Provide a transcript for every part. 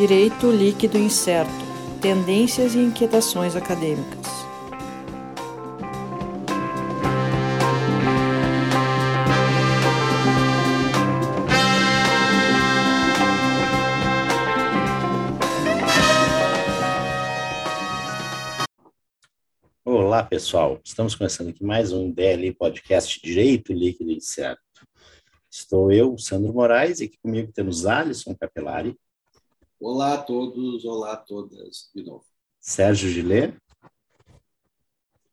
Direito líquido incerto. Tendências e inquietações acadêmicas. Olá, pessoal. Estamos começando aqui mais um DL Podcast Direito Líquido Incerto. Estou eu, Sandro Moraes, e aqui comigo temos Alisson Capelari. Olá a todos, olá a todas, de novo. Sérgio Gillet.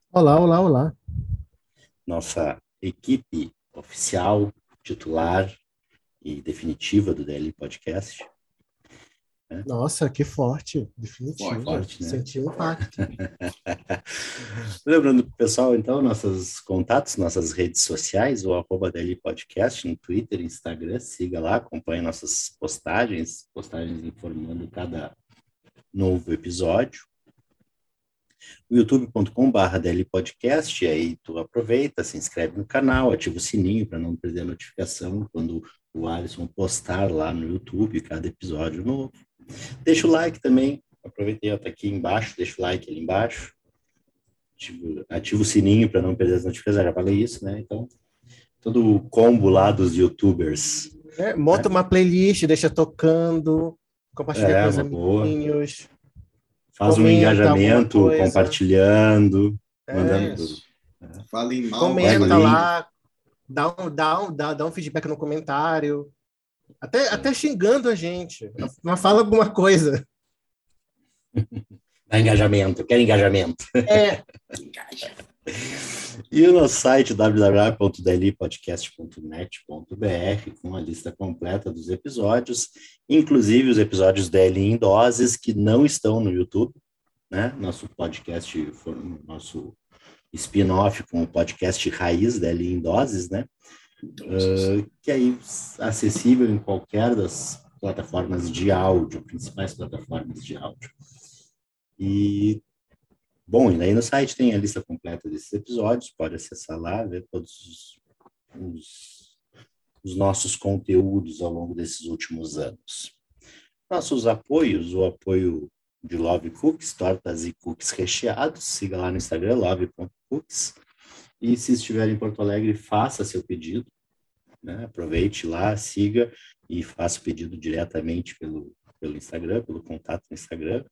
Olá, olá, olá. Nossa equipe oficial, titular e definitiva do DL Podcast. Né? Nossa, que forte, definitivo. Forte, né? Senti o impacto. Lembrando, pessoal, então, nossos contatos, nossas redes sociais, o arroba DL Podcast no Twitter, Instagram, siga lá, acompanhe nossas postagens, postagens informando cada novo episódio. O youtube.com.br DL Podcast, e aí tu aproveita, se inscreve no canal, ativa o sininho para não perder a notificação quando o Alisson postar lá no YouTube cada episódio novo. Deixa o like também. Aproveitei, está aqui embaixo, deixa o like ali embaixo. Ativa, ativa o sininho para não perder as notificações. Já falei isso, né? Então, todo o combo lá dos youtubers. É, monta é. uma playlist, deixa tocando, compartilha é, com os amiguinhos. Faz um engajamento, compartilhando, é mandando. É. Fala em mal. Comenta lá, dá um, dá, um, dá, dá um feedback no comentário. Até, até xingando a gente. Mas fala alguma coisa. Dá engajamento, quer engajamento. É. E o nosso site www.dlpodcast.net.br com a lista completa dos episódios, inclusive os episódios DL em doses que não estão no YouTube, né? Nosso podcast, nosso spin-off com o podcast Raiz DL em doses, né? Uh, que é acessível em qualquer das plataformas de áudio, principais plataformas de áudio. E, bom, e aí no site tem a lista completa desses episódios, pode acessar lá, ver todos os, os, os nossos conteúdos ao longo desses últimos anos. Nossos apoios, o apoio de Love Cookies, tortas e cookies recheados, siga lá no Instagram, love.cookies. E se estiver em Porto Alegre, faça seu pedido. Né? Aproveite lá, siga e faça o pedido diretamente pelo, pelo Instagram, pelo contato no Instagram.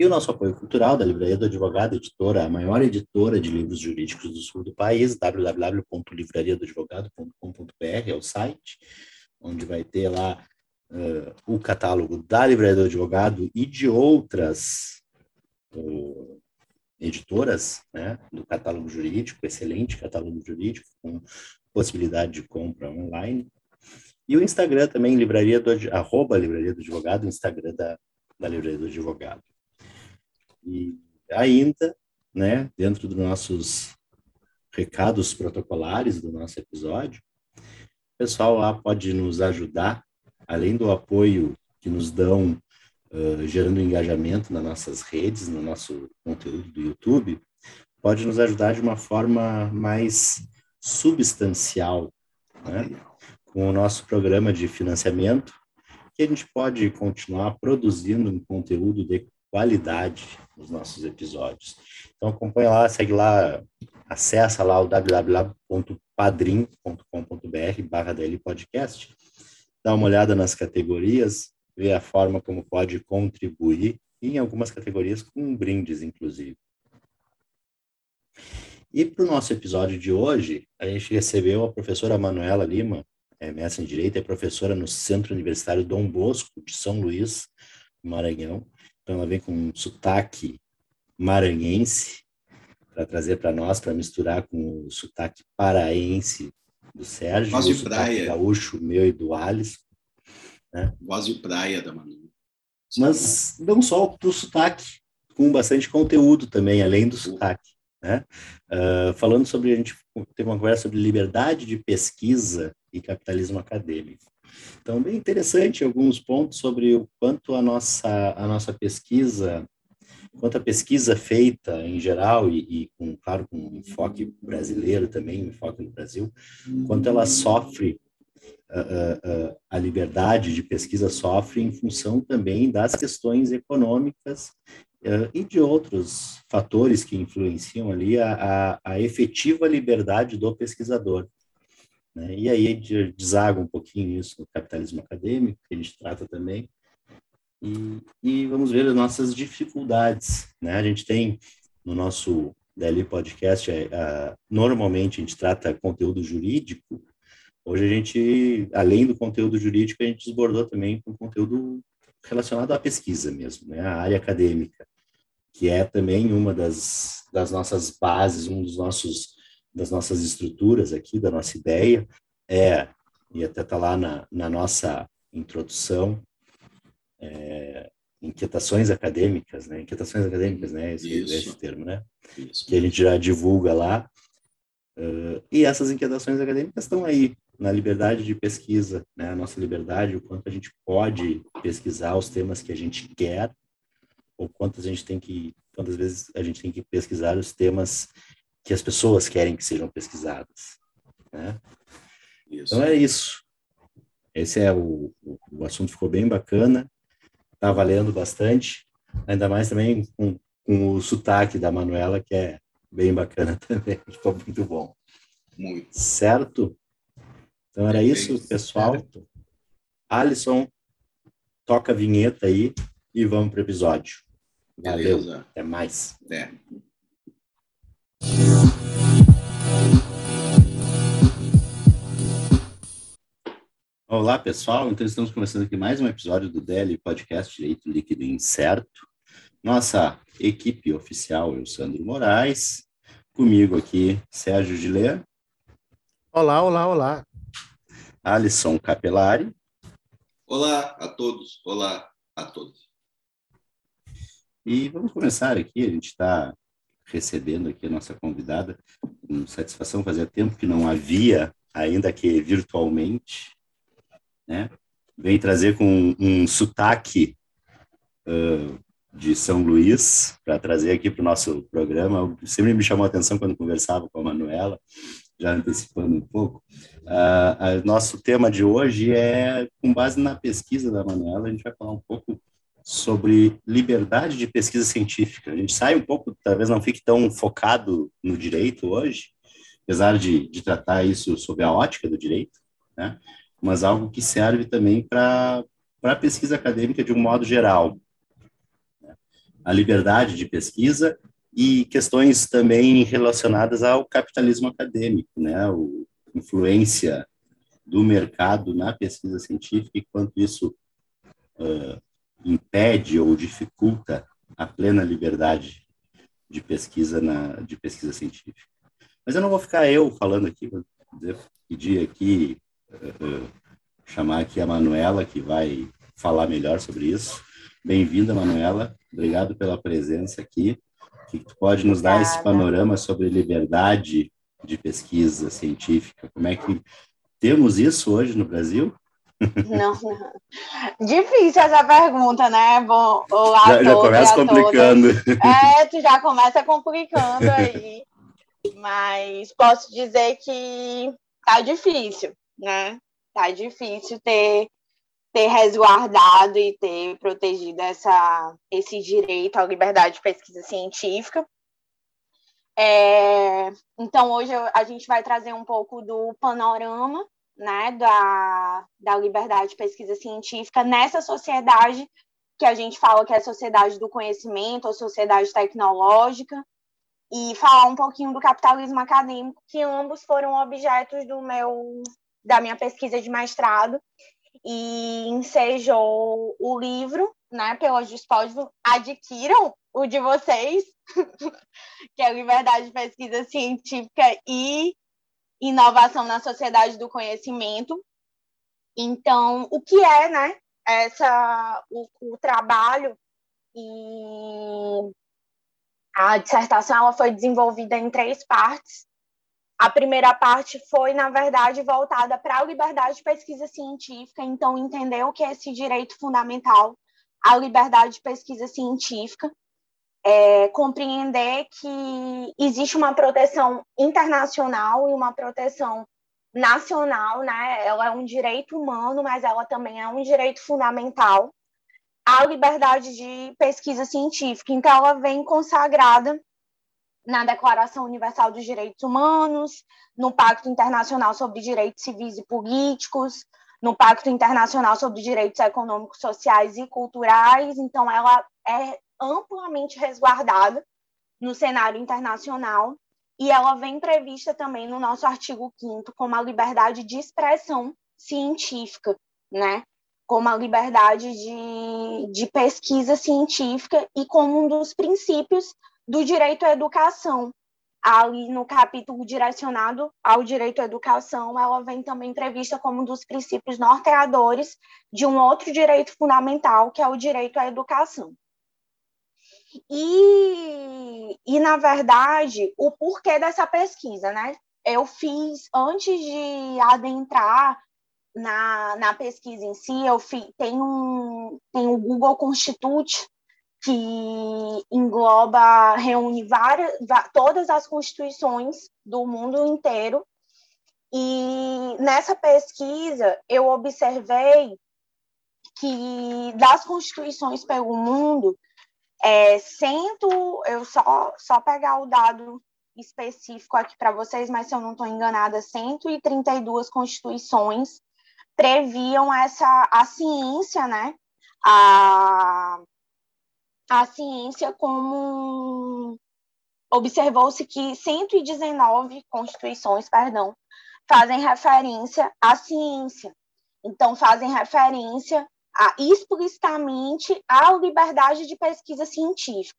E o nosso apoio cultural da Livraria do Advogado, editora, a maior editora de livros jurídicos do sul do país, www.livrariadoadvogado.com.br é o site, onde vai ter lá uh, o catálogo da Livraria do Advogado e de outras uh, editoras, né, do catálogo jurídico, excelente catálogo jurídico, com possibilidade de compra online. E o Instagram também, livraria do, arroba livraria do advogado, Instagram da, da livraria do advogado. E ainda, né, dentro dos nossos recados protocolares do nosso episódio, o pessoal lá pode nos ajudar, além do apoio que nos dão uh, gerando engajamento nas nossas redes, no nosso conteúdo do YouTube, pode nos ajudar de uma forma mais substancial né, com o nosso programa de financiamento, que a gente pode continuar produzindo um conteúdo de qualidade nos nossos episódios. Então acompanha lá, segue lá, acessa lá o www.padrim.com.br barra podcast, dá uma olhada nas categorias, ver a forma como pode contribuir, e em algumas categorias com brindes, inclusive. E para o nosso episódio de hoje, a gente recebeu a professora Manuela Lima, é mestre em Direito, é professora no Centro Universitário Dom Bosco, de São Luís, Maranhão. Então, ela vem com um sotaque maranhense para trazer para nós, para misturar com o sotaque paraense do Sérgio, Voz o de praia. gaúcho meu e do Alisson. Né? Voz de praia da Manu. Mas não só do sotaque, com bastante conteúdo também, além do sotaque. Né? Uh, falando sobre, a gente teve uma conversa sobre liberdade de pesquisa e capitalismo acadêmico. Então, bem interessante alguns pontos sobre o quanto a nossa, a nossa pesquisa, quanto a pesquisa feita em geral e, e com, claro, com um enfoque brasileiro também, um enfoque no Brasil, quanto ela sofre a, a, liberdade de pesquisa sofre em função também das questões econômicas e de outros fatores que influenciam ali a, a, efetiva liberdade do pesquisador. Né? E aí a gente deságua um pouquinho isso no capitalismo acadêmico, que a gente trata também, e, e vamos ver as nossas dificuldades. Né? A gente tem no nosso DL Podcast, é, normalmente a gente trata conteúdo jurídico, Hoje a gente, além do conteúdo jurídico, a gente desbordou também com conteúdo relacionado à pesquisa mesmo, né? A área acadêmica, que é também uma das, das nossas bases, um dos nossos das nossas estruturas aqui, da nossa ideia, é, e até está lá na, na nossa introdução, é, inquietações acadêmicas, né? Inquietações acadêmicas, né? Esse, esse termo, né? Isso. Que a gente já divulga lá. Uh, e essas inquietações acadêmicas estão aí, na liberdade de pesquisa, né? A nossa liberdade, o quanto a gente pode pesquisar os temas que a gente quer, ou quantas a gente tem que, quantas vezes a gente tem que pesquisar os temas que as pessoas querem que sejam pesquisados, né? Isso. Então é isso. Esse é o, o, o assunto ficou bem bacana, tá valendo bastante, ainda mais também com, com o sotaque da Manuela, que é bem bacana também, ficou muito bom. Muito. Certo? Então era isso, pessoal. Certo. Alisson, toca a vinheta aí e vamos para o episódio. Beleza. Valeu. Até mais. Até. Olá, pessoal. Então, estamos começando aqui mais um episódio do DL Podcast Direito Líquido Incerto. Nossa equipe oficial é o Sandro Moraes. Comigo aqui, Sérgio Gilê. Olá, olá, olá. Alisson Capelari. Olá a todos, olá a todos. E vamos começar aqui, a gente está recebendo aqui a nossa convidada, com satisfação, fazia tempo que não havia, ainda que virtualmente, né? Vem trazer com um, um sotaque uh, de São Luís, para trazer aqui para o nosso programa. Sempre me chamou a atenção quando conversava com a Manuela, já antecipando um pouco. Uh, nosso tema de hoje é, com base na pesquisa da Manuela, a gente vai falar um pouco sobre liberdade de pesquisa científica. A gente sai um pouco, talvez não fique tão focado no direito hoje, apesar de, de tratar isso sob a ótica do direito, né? mas algo que serve também para a pesquisa acadêmica de um modo geral. A liberdade de pesquisa e questões também relacionadas ao capitalismo acadêmico, né? A influência do mercado na pesquisa científica e quanto isso uh, impede ou dificulta a plena liberdade de pesquisa na de pesquisa científica. Mas eu não vou ficar eu falando aqui, vou pedir aqui uh, chamar aqui a Manuela que vai falar melhor sobre isso. Bem-vinda, Manuela. Obrigado pela presença aqui que tu pode nos dar esse panorama sobre liberdade de pesquisa científica? Como é que temos isso hoje no Brasil? Não, não. Difícil essa pergunta, né? Bom, olá já, já começa complicando. É, tu já começa complicando aí. Mas posso dizer que tá difícil, né? Tá difícil ter ter resguardado e ter protegido essa, esse direito à liberdade de pesquisa científica. É, então, hoje a gente vai trazer um pouco do panorama né, da, da liberdade de pesquisa científica nessa sociedade que a gente fala que é a sociedade do conhecimento ou sociedade tecnológica, e falar um pouquinho do capitalismo acadêmico, que ambos foram objetos do meu da minha pesquisa de mestrado e ensejou o livro, né, pelos dispostos, adquiram o de vocês, que é Liberdade de Pesquisa Científica e Inovação na Sociedade do Conhecimento. Então, o que é, né, essa, o, o trabalho e a dissertação ela foi desenvolvida em três partes. A primeira parte foi, na verdade, voltada para a liberdade de pesquisa científica, então entender o que é esse direito fundamental à liberdade de pesquisa científica, é, compreender que existe uma proteção internacional e uma proteção nacional, né? Ela é um direito humano, mas ela também é um direito fundamental a liberdade de pesquisa científica. Então, ela vem consagrada na Declaração Universal dos Direitos Humanos, no Pacto Internacional sobre Direitos Civis e Políticos, no Pacto Internacional sobre Direitos Econômicos, Sociais e Culturais. Então, ela é amplamente resguardada no cenário internacional e ela vem prevista também no nosso artigo 5 como a liberdade de expressão científica, né? Como a liberdade de, de pesquisa científica e como um dos princípios do direito à educação. Ali no capítulo direcionado ao direito à educação, ela vem também prevista como um dos princípios norteadores de um outro direito fundamental, que é o direito à educação. E, e na verdade, o porquê dessa pesquisa, né? Eu fiz, antes de adentrar na, na pesquisa em si, eu fiz, tem, um, tem o Google Constitute, que engloba, reúne várias, todas as constituições do mundo inteiro. E nessa pesquisa eu observei que das constituições pelo mundo, é, cento, eu só, só pegar o dado específico aqui para vocês, mas se eu não estou enganada, 132 constituições previam essa a ciência, né? A, a ciência como observou-se que 119 constituições, perdão, fazem referência à ciência. Então fazem referência a, explicitamente à liberdade de pesquisa científica.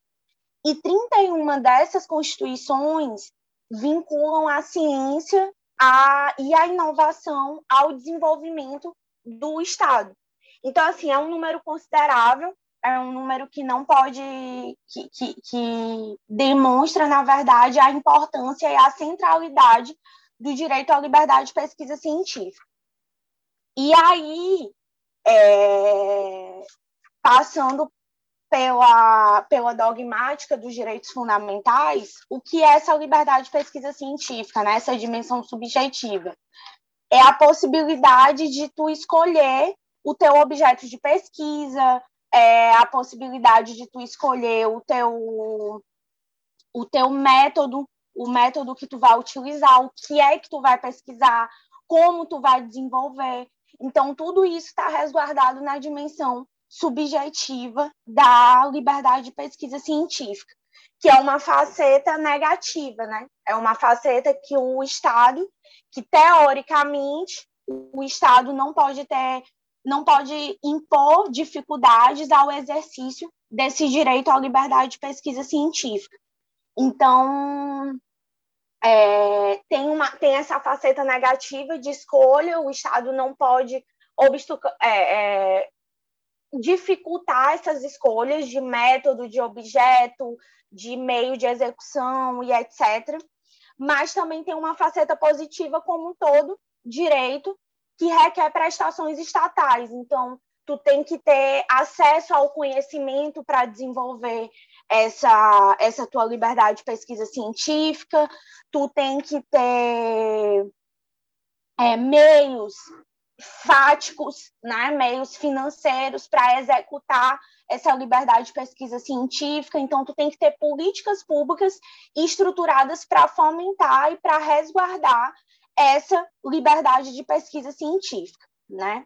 E 31 dessas constituições vinculam a ciência a, e a inovação ao desenvolvimento do Estado. Então, assim, é um número considerável é um número que não pode, que, que, que, demonstra, na verdade, a importância e a centralidade do direito à liberdade de pesquisa científica. E aí, é, passando pela, pela dogmática dos direitos fundamentais, o que é essa liberdade de pesquisa científica, né? essa dimensão subjetiva? É a possibilidade de tu escolher o teu objeto de pesquisa, é, a possibilidade de tu escolher o teu, o teu método, o método que tu vai utilizar, o que é que tu vai pesquisar, como tu vai desenvolver. Então, tudo isso está resguardado na dimensão subjetiva da liberdade de pesquisa científica, que é uma faceta negativa, né? É uma faceta que o Estado, que teoricamente o Estado não pode ter não pode impor dificuldades ao exercício desse direito à liberdade de pesquisa científica. Então, é, tem, uma, tem essa faceta negativa de escolha, o Estado não pode é, é, dificultar essas escolhas de método, de objeto, de meio de execução e etc. Mas também tem uma faceta positiva como um todo, direito, que requer prestações estatais. Então, tu tem que ter acesso ao conhecimento para desenvolver essa, essa tua liberdade de pesquisa científica, tu tem que ter é, meios fáticos, né, meios financeiros para executar essa liberdade de pesquisa científica. Então, tu tem que ter políticas públicas estruturadas para fomentar e para resguardar essa liberdade de pesquisa científica, né?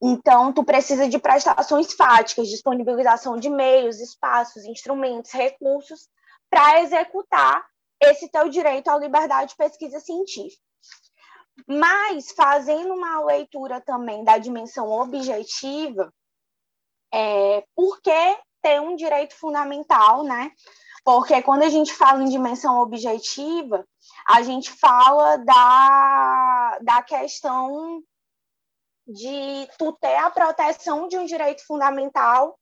Então, tu precisa de prestações fáticas, disponibilização de meios, espaços, instrumentos, recursos para executar esse teu direito à liberdade de pesquisa científica. Mas, fazendo uma leitura também da dimensão objetiva, é, por que ter um direito fundamental, né? Porque quando a gente fala em dimensão objetiva, a gente fala da, da questão de tu ter a proteção de um direito fundamental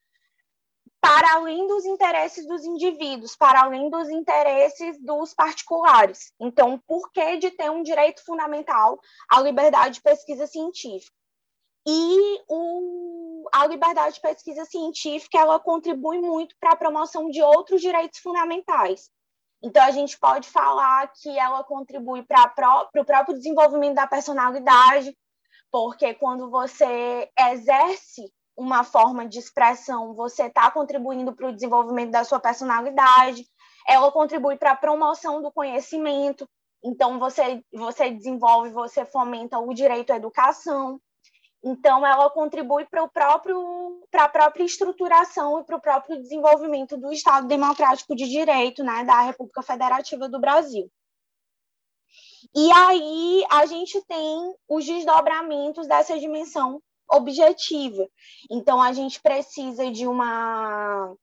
para além dos interesses dos indivíduos, para além dos interesses dos particulares. Então, por que de ter um direito fundamental à liberdade de pesquisa científica? E o, a liberdade de pesquisa científica ela contribui muito para a promoção de outros direitos fundamentais. Então, a gente pode falar que ela contribui para o próprio desenvolvimento da personalidade, porque quando você exerce uma forma de expressão, você está contribuindo para o desenvolvimento da sua personalidade, ela contribui para a promoção do conhecimento, então você, você desenvolve, você fomenta o direito à educação, então ela contribui para o próprio para a própria estruturação e para o próprio desenvolvimento do Estado Democrático de Direito, né, da República Federativa do Brasil. E aí a gente tem os desdobramentos dessa dimensão objetiva. Então a gente precisa de uma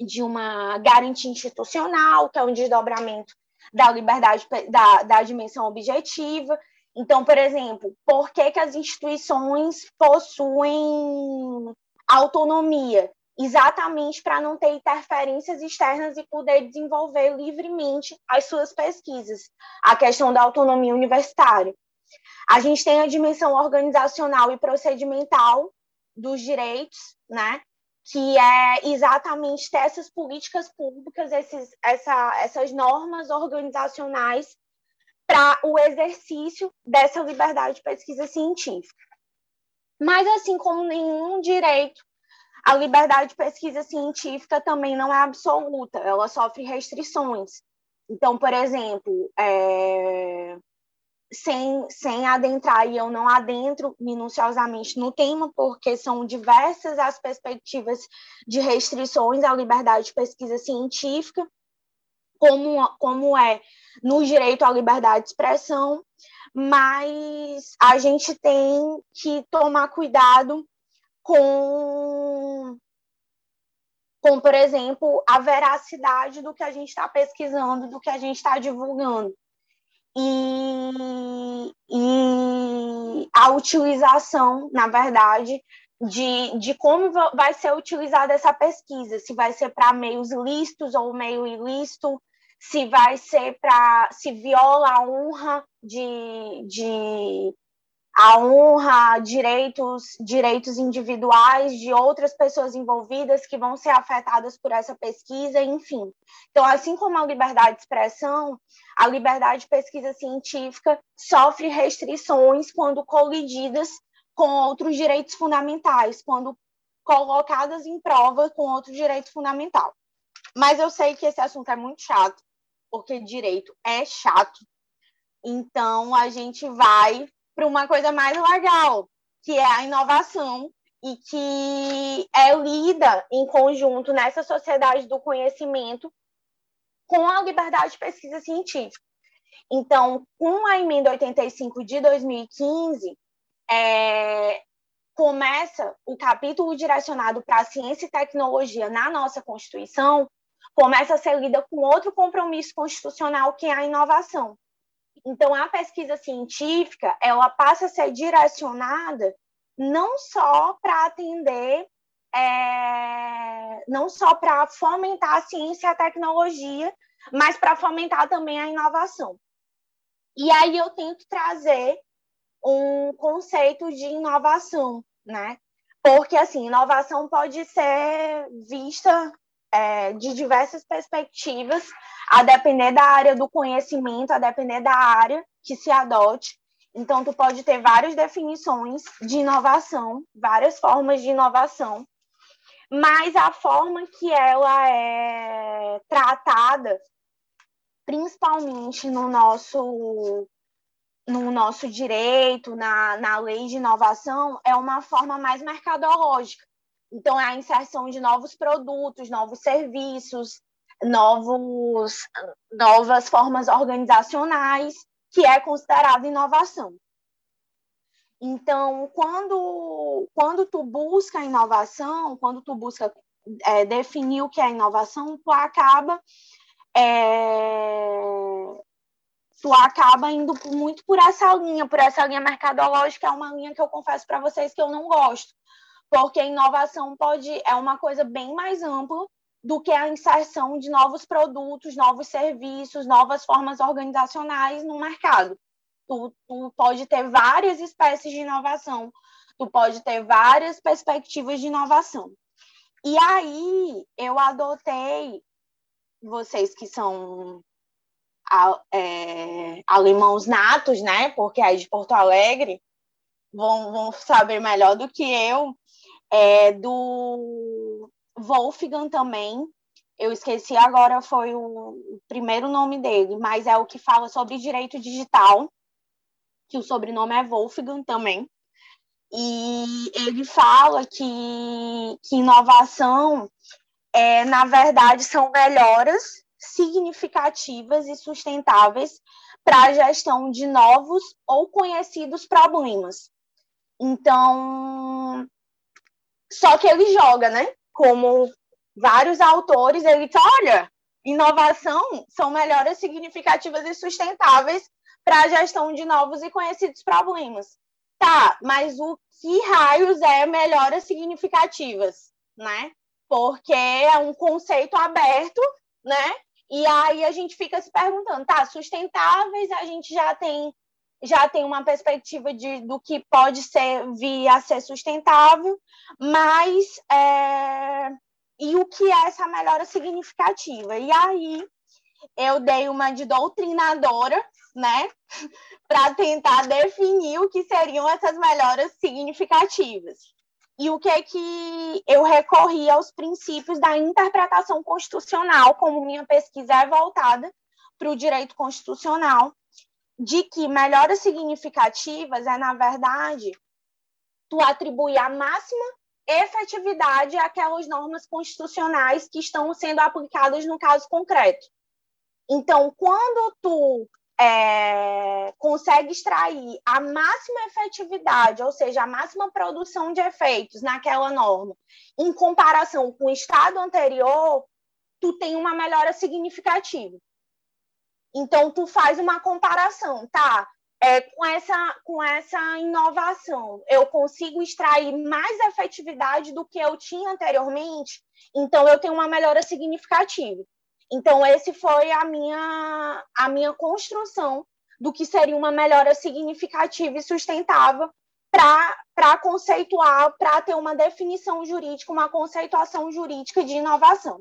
de uma garantia institucional, que é um desdobramento da liberdade da, da dimensão objetiva. Então, por exemplo, por que, que as instituições possuem autonomia? Exatamente para não ter interferências externas e poder desenvolver livremente as suas pesquisas. A questão da autonomia universitária. A gente tem a dimensão organizacional e procedimental dos direitos, né? que é exatamente ter essas políticas públicas, esses, essa, essas normas organizacionais para o exercício dessa liberdade de pesquisa científica. Mas, assim como nenhum direito, a liberdade de pesquisa científica também não é absoluta, ela sofre restrições. Então, por exemplo, é, sem, sem adentrar, e eu não adentro minuciosamente no tema, porque são diversas as perspectivas de restrições à liberdade de pesquisa científica, como, como é no direito à liberdade de expressão, mas a gente tem que tomar cuidado com, com, por exemplo, a veracidade do que a gente está pesquisando, do que a gente está divulgando. E, e a utilização, na verdade, de, de como vai ser utilizada essa pesquisa, se vai ser para meios lícitos ou meio ilícito, se vai ser para se viola a honra de, de a honra, direitos, direitos individuais de outras pessoas envolvidas que vão ser afetadas por essa pesquisa, enfim. Então, assim como a liberdade de expressão, a liberdade de pesquisa científica sofre restrições quando colididas com outros direitos fundamentais, quando colocadas em prova com outro direito fundamental. Mas eu sei que esse assunto é muito chato, porque direito é chato. Então, a gente vai para uma coisa mais legal, que é a inovação e que é lida em conjunto nessa sociedade do conhecimento com a liberdade de pesquisa científica. Então, com a emenda 85 de 2015, é, começa o capítulo direcionado para ciência e tecnologia na nossa Constituição, começa a ser lida com outro compromisso constitucional, que é a inovação. Então, a pesquisa científica, ela passa a ser direcionada não só para atender, é, não só para fomentar a ciência e a tecnologia, mas para fomentar também a inovação. E aí eu tento trazer um conceito de inovação, né? Porque, assim, inovação pode ser vista é, de diversas perspectivas, a depender da área do conhecimento, a depender da área que se adote. Então, tu pode ter várias definições de inovação, várias formas de inovação, mas a forma que ela é tratada, principalmente no nosso no nosso direito, na, na lei de inovação, é uma forma mais mercadológica. Então, é a inserção de novos produtos, novos serviços, novos, novas formas organizacionais, que é considerado inovação. Então, quando, quando tu busca inovação, quando tu busca é, definir o que é inovação, tu acaba é, tu acaba indo muito por essa linha, por essa linha mercadológica, é uma linha que eu confesso para vocês que eu não gosto porque a inovação pode é uma coisa bem mais ampla do que a inserção de novos produtos, novos serviços, novas formas organizacionais no mercado. Tu, tu pode ter várias espécies de inovação, tu pode ter várias perspectivas de inovação. E aí eu adotei vocês que são é, alemãos natos, né? Porque é de Porto Alegre, vão, vão saber melhor do que eu. É, do Wolfgang também. Eu esqueci agora, foi o, o primeiro nome dele, mas é o que fala sobre direito digital, que o sobrenome é Wolfgang também. E ele fala que, que inovação, é, na verdade, são melhoras significativas e sustentáveis para a gestão de novos ou conhecidos problemas. Então, só que ele joga, né? Como vários autores, ele diz: olha, inovação são melhoras significativas e sustentáveis para a gestão de novos e conhecidos problemas. Tá, mas o que raios é melhoras significativas, né? Porque é um conceito aberto, né? E aí a gente fica se perguntando, tá, sustentáveis a gente já tem já tem uma perspectiva de, do que pode ser vir a ser sustentável, mas é, e o que é essa melhora significativa? E aí eu dei uma de doutrinadora, né, para tentar definir o que seriam essas melhoras significativas. E o que é que eu recorri aos princípios da interpretação constitucional, como minha pesquisa é voltada para o direito constitucional, de que melhoras significativas é, na verdade, tu atribuir a máxima efetividade àquelas normas constitucionais que estão sendo aplicadas no caso concreto. Então, quando tu é, consegue extrair a máxima efetividade, ou seja, a máxima produção de efeitos naquela norma, em comparação com o estado anterior, tu tem uma melhora significativa. Então, tu faz uma comparação, tá? É, com, essa, com essa inovação, eu consigo extrair mais efetividade do que eu tinha anteriormente, então eu tenho uma melhora significativa. Então, esse foi a minha, a minha construção do que seria uma melhora significativa e sustentável para conceituar, para ter uma definição jurídica, uma conceituação jurídica de inovação.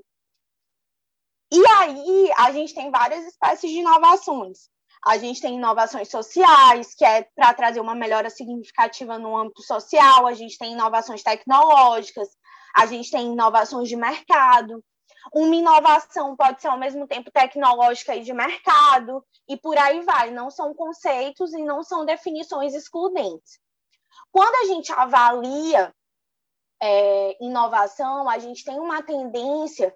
E aí, a gente tem várias espécies de inovações. A gente tem inovações sociais, que é para trazer uma melhora significativa no âmbito social, a gente tem inovações tecnológicas, a gente tem inovações de mercado, uma inovação pode ser ao mesmo tempo tecnológica e de mercado, e por aí vai. Não são conceitos e não são definições excludentes. Quando a gente avalia é, inovação, a gente tem uma tendência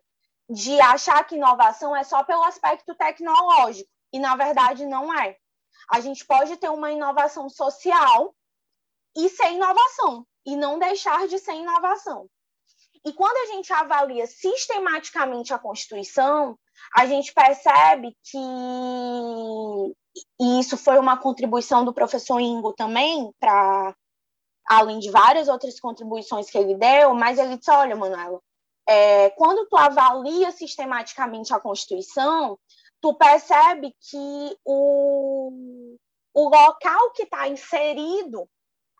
de achar que inovação é só pelo aspecto tecnológico, e na verdade não é. A gente pode ter uma inovação social e ser inovação, e não deixar de ser inovação. E quando a gente avalia sistematicamente a Constituição, a gente percebe que, e isso foi uma contribuição do professor Ingo também, para além de várias outras contribuições que ele deu, mas ele disse: olha, Manuela, é, quando tu avalia sistematicamente a Constituição, tu percebe que o, o local que está inserido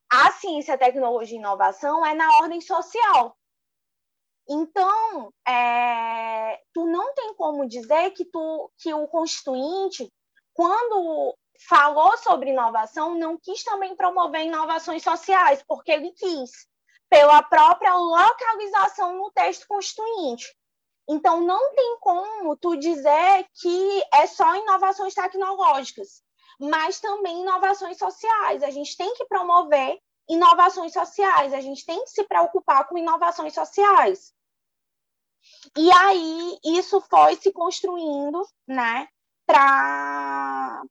a ciência, tecnologia e inovação é na ordem social. Então, é, tu não tem como dizer que, tu, que o constituinte, quando falou sobre inovação, não quis também promover inovações sociais, porque ele quis, pela própria localização no texto constituinte. Então, não tem como tu dizer que é só inovações tecnológicas, mas também inovações sociais. A gente tem que promover inovações sociais, a gente tem que se preocupar com inovações sociais. E aí isso foi se construindo, né, para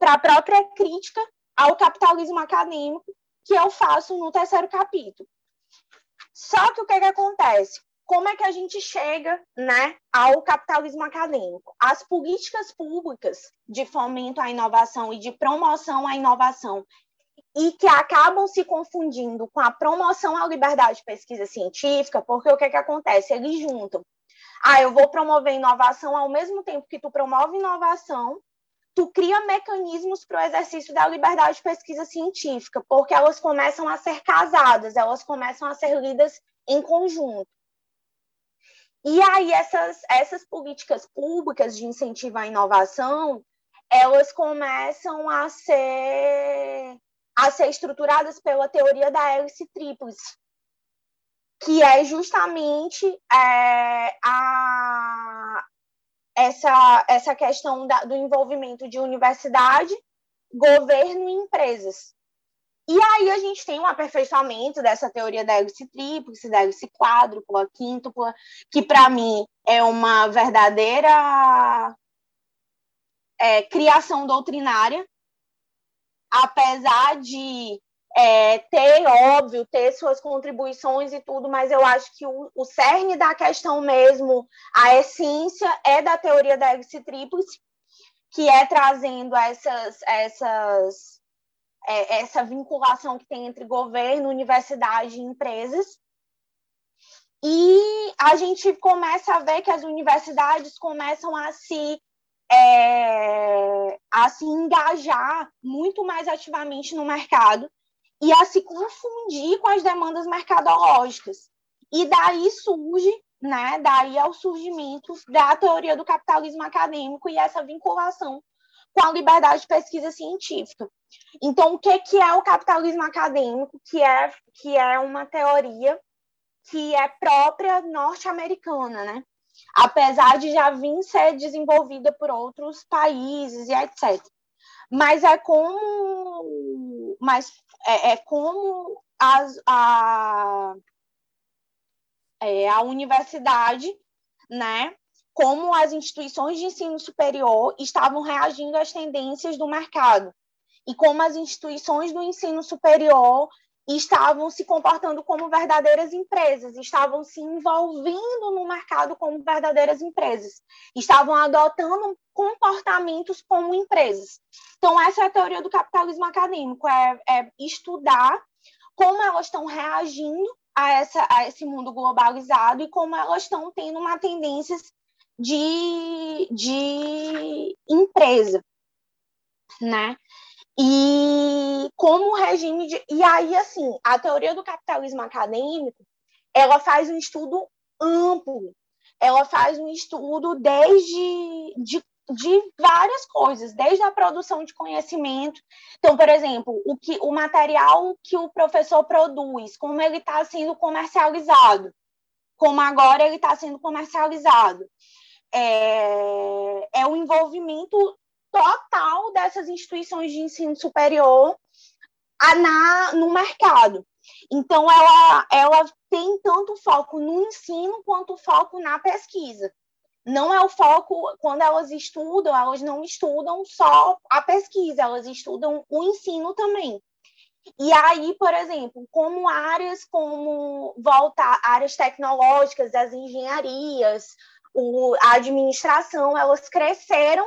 a própria crítica ao capitalismo acadêmico que eu faço no terceiro capítulo. Só que o que, que acontece? Como é que a gente chega né, ao capitalismo acadêmico? As políticas públicas de fomento à inovação e de promoção à inovação e que acabam se confundindo com a promoção à liberdade de pesquisa científica, porque o que, é que acontece? Eles juntam. Ah, eu vou promover inovação ao mesmo tempo que tu promove inovação, tu cria mecanismos para o exercício da liberdade de pesquisa científica, porque elas começam a ser casadas, elas começam a ser lidas em conjunto. E aí essas, essas políticas públicas de incentivo à inovação, elas começam a ser a ser estruturadas pela teoria da hélice tríplice, que é justamente é, a, essa, essa questão da, do envolvimento de universidade, governo e empresas. E aí a gente tem um aperfeiçoamento dessa teoria da hélice tríplice, da hélice quádrupla, quíntupla, que para mim é uma verdadeira é, criação doutrinária, apesar de é, ter, óbvio, ter suas contribuições e tudo, mas eu acho que o, o cerne da questão mesmo, a essência é da teoria da tríplice, que é trazendo essas, essas, é, essa vinculação que tem entre governo, universidade e empresas. E a gente começa a ver que as universidades começam a se é, a se engajar muito mais ativamente no mercado e a se confundir com as demandas mercadológicas. E daí surge, né, daí é o surgimento da teoria do capitalismo acadêmico e essa vinculação com a liberdade de pesquisa científica. Então, o que, que é o capitalismo acadêmico? Que é, que é uma teoria que é própria norte-americana, né? Apesar de já vir ser desenvolvida por outros países e etc. Mas é como, mas é, é como as, a, é, a universidade, né, como as instituições de ensino superior estavam reagindo às tendências do mercado e como as instituições do ensino superior estavam se comportando como verdadeiras empresas, estavam se envolvendo no mercado como verdadeiras empresas, estavam adotando comportamentos como empresas. Então, essa é a teoria do capitalismo acadêmico, é, é estudar como elas estão reagindo a, essa, a esse mundo globalizado e como elas estão tendo uma tendência de, de empresa, né? E como regime de. E aí, assim, a teoria do capitalismo acadêmico ela faz um estudo amplo, ela faz um estudo desde de, de várias coisas, desde a produção de conhecimento. Então, por exemplo, o, que, o material que o professor produz, como ele está sendo comercializado, como agora ele está sendo comercializado. É, é o envolvimento total dessas instituições de ensino superior na, no mercado. Então, ela, ela tem tanto foco no ensino quanto foco na pesquisa. Não é o foco, quando elas estudam, elas não estudam só a pesquisa, elas estudam o ensino também. E aí, por exemplo, como áreas como voltar áreas tecnológicas, as engenharias, o, a administração, elas cresceram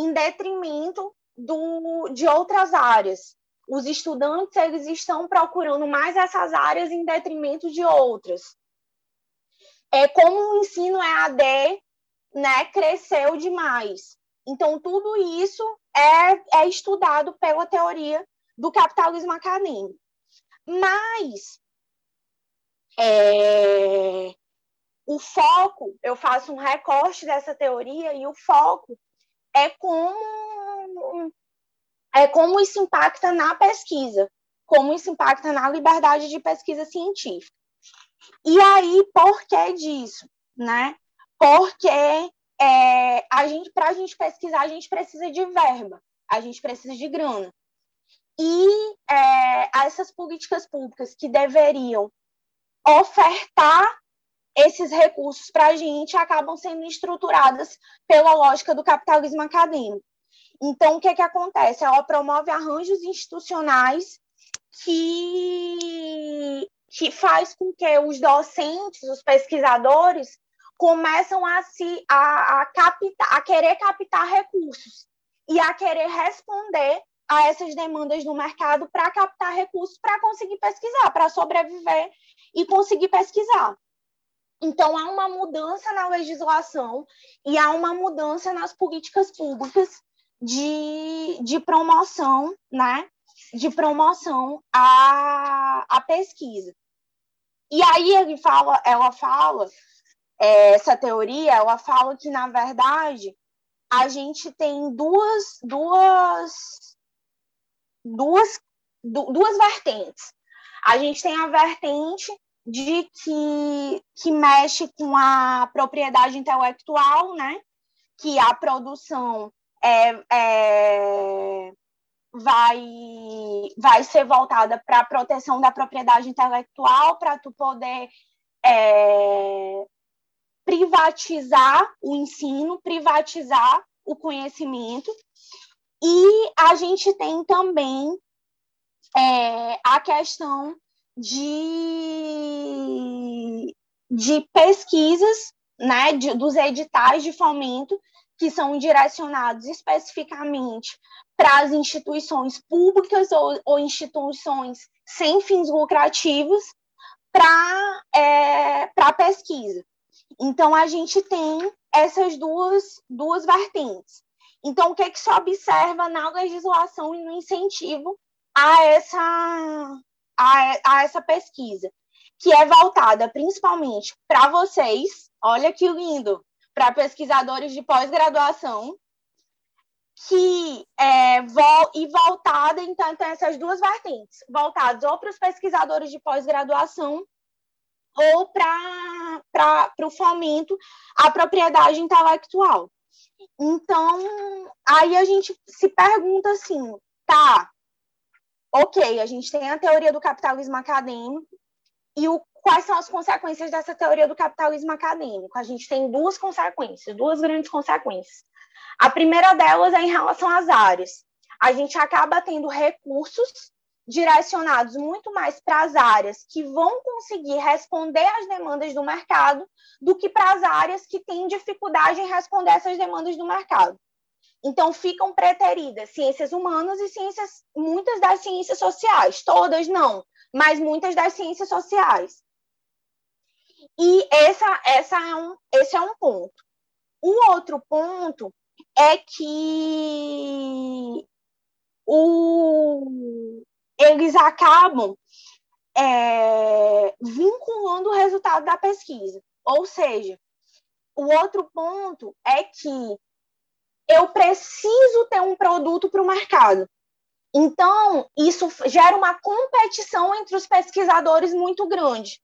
em detrimento do, de outras áreas. Os estudantes eles estão procurando mais essas áreas em detrimento de outras. É como o ensino EAD, né, cresceu demais. Então tudo isso é, é estudado pela teoria do capitalismo acadêmico. Mas é, o foco, eu faço um recorte dessa teoria e o foco é como é como isso impacta na pesquisa, como isso impacta na liberdade de pesquisa científica. E aí, por que disso, né? Porque é, a gente, para a gente pesquisar, a gente precisa de verba, a gente precisa de grana. E é, essas políticas públicas que deveriam ofertar esses recursos para a gente acabam sendo estruturadas pela lógica do capitalismo acadêmico. Então, o que, é que acontece? Ela promove arranjos institucionais que, que faz com que os docentes, os pesquisadores, começam a se a, a, captar, a querer captar recursos e a querer responder a essas demandas do mercado para captar recursos para conseguir pesquisar, para sobreviver e conseguir pesquisar. Então, há uma mudança na legislação e há uma mudança nas políticas públicas de, de promoção, né? De promoção à, à pesquisa. E aí ele fala, ela fala é, essa teoria, ela fala que, na verdade, a gente tem duas, duas, duas, duas vertentes. A gente tem a vertente de que, que mexe com a propriedade intelectual, né? que a produção é, é, vai, vai ser voltada para a proteção da propriedade intelectual, para tu poder é, privatizar o ensino, privatizar o conhecimento. E a gente tem também é, a questão de, de pesquisas, né, de, dos editais de fomento, que são direcionados especificamente para as instituições públicas ou, ou instituições sem fins lucrativos para é, pesquisa. Então, a gente tem essas duas, duas vertentes. Então, o que, é que se observa na legislação e no incentivo a essa, a, a essa pesquisa? Que é voltada principalmente para vocês, olha que lindo, para pesquisadores de pós-graduação, que é, vo e voltada, então, tem essas duas vertentes, voltadas ou para os pesquisadores de pós-graduação ou para o fomento à propriedade intelectual. Então, aí a gente se pergunta assim, tá, ok, a gente tem a teoria do capitalismo acadêmico e o, quais são as consequências dessa teoria do capitalismo acadêmico? A gente tem duas consequências, duas grandes consequências. A primeira delas é em relação às áreas. A gente acaba tendo recursos direcionados muito mais para as áreas que vão conseguir responder às demandas do mercado do que para as áreas que têm dificuldade em responder essas demandas do mercado. Então ficam preteridas ciências humanas e ciências, muitas das ciências sociais, todas não, mas muitas das ciências sociais. E essa, essa é um, esse é um ponto. O outro ponto é que o, eles acabam é, vinculando o resultado da pesquisa. Ou seja, o outro ponto é que eu preciso ter um produto para o mercado. Então, isso gera uma competição entre os pesquisadores muito grande.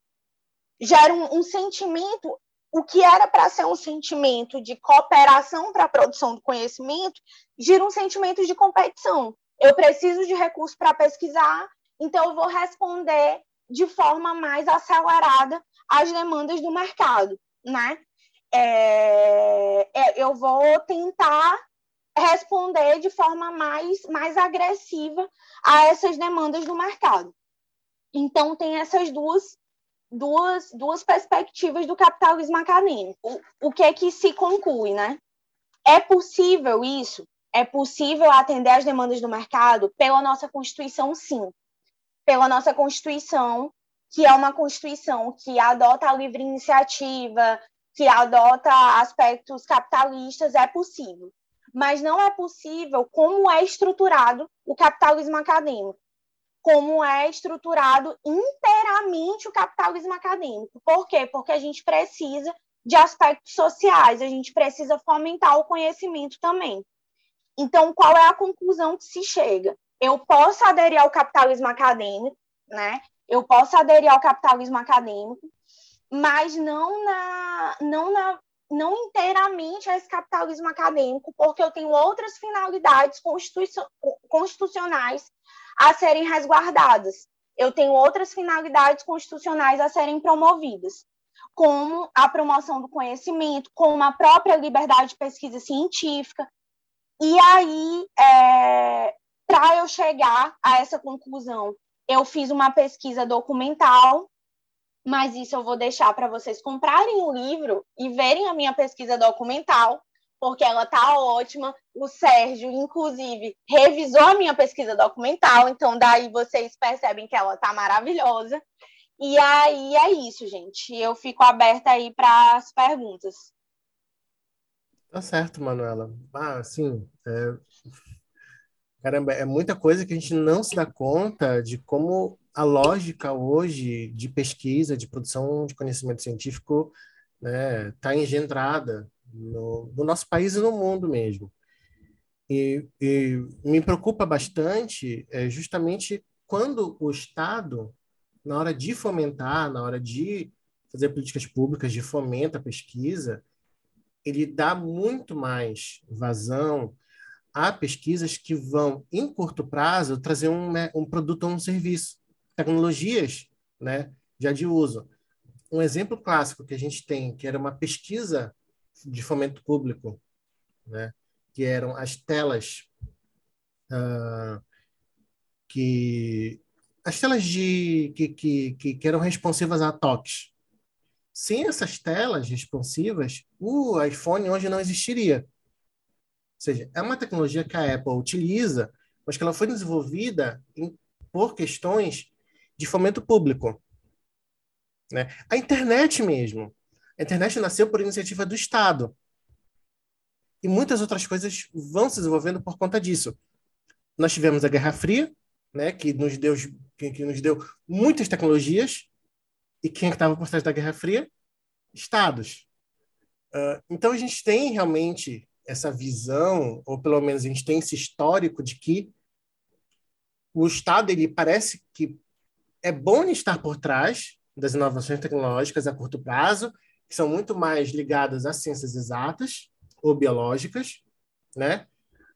Gera um, um sentimento, o que era para ser um sentimento de cooperação para a produção do conhecimento, gira um sentimento de competição eu preciso de recursos para pesquisar, então eu vou responder de forma mais acelerada às demandas do mercado, né? É, é, eu vou tentar responder de forma mais, mais agressiva a essas demandas do mercado. Então, tem essas duas, duas, duas perspectivas do capitalismo acadêmico. O, o que é que se conclui, né? É possível isso? é possível atender às demandas do mercado pela nossa Constituição, sim. Pela nossa Constituição, que é uma Constituição que adota a livre iniciativa, que adota aspectos capitalistas, é possível. Mas não é possível como é estruturado o capitalismo acadêmico, como é estruturado inteiramente o capitalismo acadêmico. Por quê? Porque a gente precisa de aspectos sociais, a gente precisa fomentar o conhecimento também. Então, qual é a conclusão que se chega? Eu posso aderir ao capitalismo acadêmico, né? Eu posso aderir ao capitalismo acadêmico, mas não na, não na, não inteiramente a esse capitalismo acadêmico, porque eu tenho outras finalidades constitucionais a serem resguardadas. Eu tenho outras finalidades constitucionais a serem promovidas, como a promoção do conhecimento, como a própria liberdade de pesquisa científica, e aí, é, para eu chegar a essa conclusão, eu fiz uma pesquisa documental, mas isso eu vou deixar para vocês comprarem o livro e verem a minha pesquisa documental, porque ela tá ótima. O Sérgio, inclusive, revisou a minha pesquisa documental, então daí vocês percebem que ela tá maravilhosa. E aí é isso, gente. Eu fico aberta aí para as perguntas. Tá certo, Manuela. Ah, sim. É... Caramba, é muita coisa que a gente não se dá conta de como a lógica hoje de pesquisa, de produção de conhecimento científico né, está engendrada no, no, nosso país e no mundo mesmo. E, e me preocupa bastante é, justamente quando o Estado, na hora de fomentar, na hora de fazer políticas públicas de fomento à pesquisa, ele dá muito mais vazão a pesquisas que vão, em curto prazo, trazer um, né, um produto ou um serviço, tecnologias né, já de uso. Um exemplo clássico que a gente tem, que era uma pesquisa de fomento público, né, que eram as telas uh, que as telas de que, que, que, eram responsivas a toques. Sem essas telas responsivas, o iPhone hoje não existiria. Ou seja, é uma tecnologia que a Apple utiliza, mas que ela foi desenvolvida em, por questões de fomento público. Né? A internet mesmo. A internet nasceu por iniciativa do Estado. E muitas outras coisas vão se desenvolvendo por conta disso. Nós tivemos a Guerra Fria, né, que nos deu que, nos deu muitas tecnologias. E quem é estava por trás da Guerra Fria? Estados. Uh, então a gente tem realmente essa visão, ou pelo menos a gente tem esse histórico de que o Estado ele parece que é bom estar por trás das inovações tecnológicas a curto prazo, que são muito mais ligadas às ciências exatas ou biológicas, né?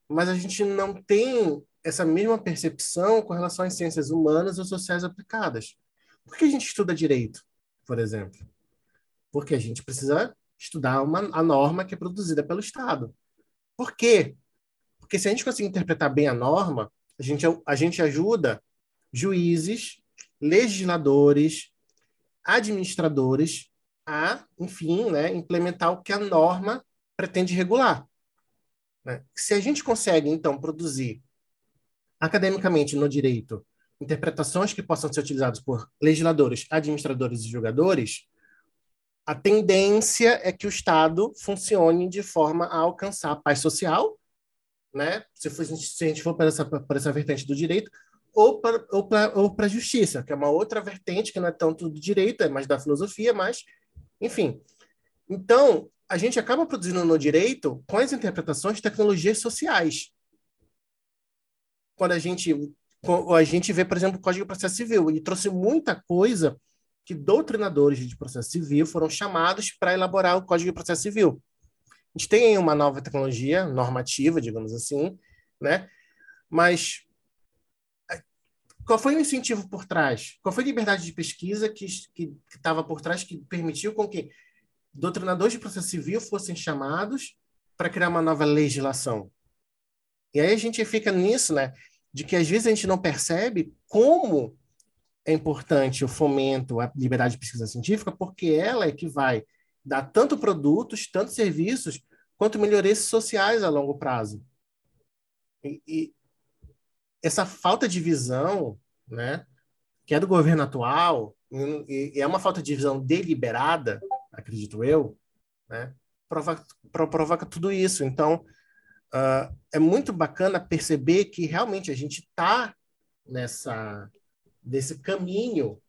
Mas a gente não tem essa mesma percepção com relação às ciências humanas ou sociais aplicadas. Por que a gente estuda direito, por exemplo? Porque a gente precisa estudar uma, a norma que é produzida pelo Estado. Por quê? Porque se a gente conseguir interpretar bem a norma, a gente, a gente ajuda juízes, legisladores, administradores a, enfim, né, implementar o que a norma pretende regular. Né? Se a gente consegue, então, produzir academicamente no direito interpretações que possam ser utilizadas por legisladores, administradores e julgadores, a tendência é que o Estado funcione de forma a alcançar a paz social, né? se, for, se a gente for para essa, para essa vertente do direito, ou para ou para ou a justiça, que é uma outra vertente que não é tanto do direito, é mais da filosofia, mas enfim. Então, a gente acaba produzindo no direito com as interpretações tecnologias sociais. Quando a gente a gente vê, por exemplo, o Código de Processo Civil, ele trouxe muita coisa que doutrinadores de processo civil foram chamados para elaborar o Código de Processo Civil. A gente tem uma nova tecnologia normativa, digamos assim, né? Mas qual foi o incentivo por trás? Qual foi a liberdade de pesquisa que estava por trás que permitiu com que doutrinadores de processo civil fossem chamados para criar uma nova legislação? E aí a gente fica nisso, né? De que às vezes a gente não percebe como é importante o fomento à liberdade de pesquisa científica, porque ela é que vai dar tanto produtos, tanto serviços, quanto melhorias sociais a longo prazo. E, e, essa falta de visão, né, que é do governo atual, e, e é uma falta de visão deliberada, acredito eu, né, provoca, provoca tudo isso. Então, uh, é muito bacana perceber que realmente a gente está nessa desse caminho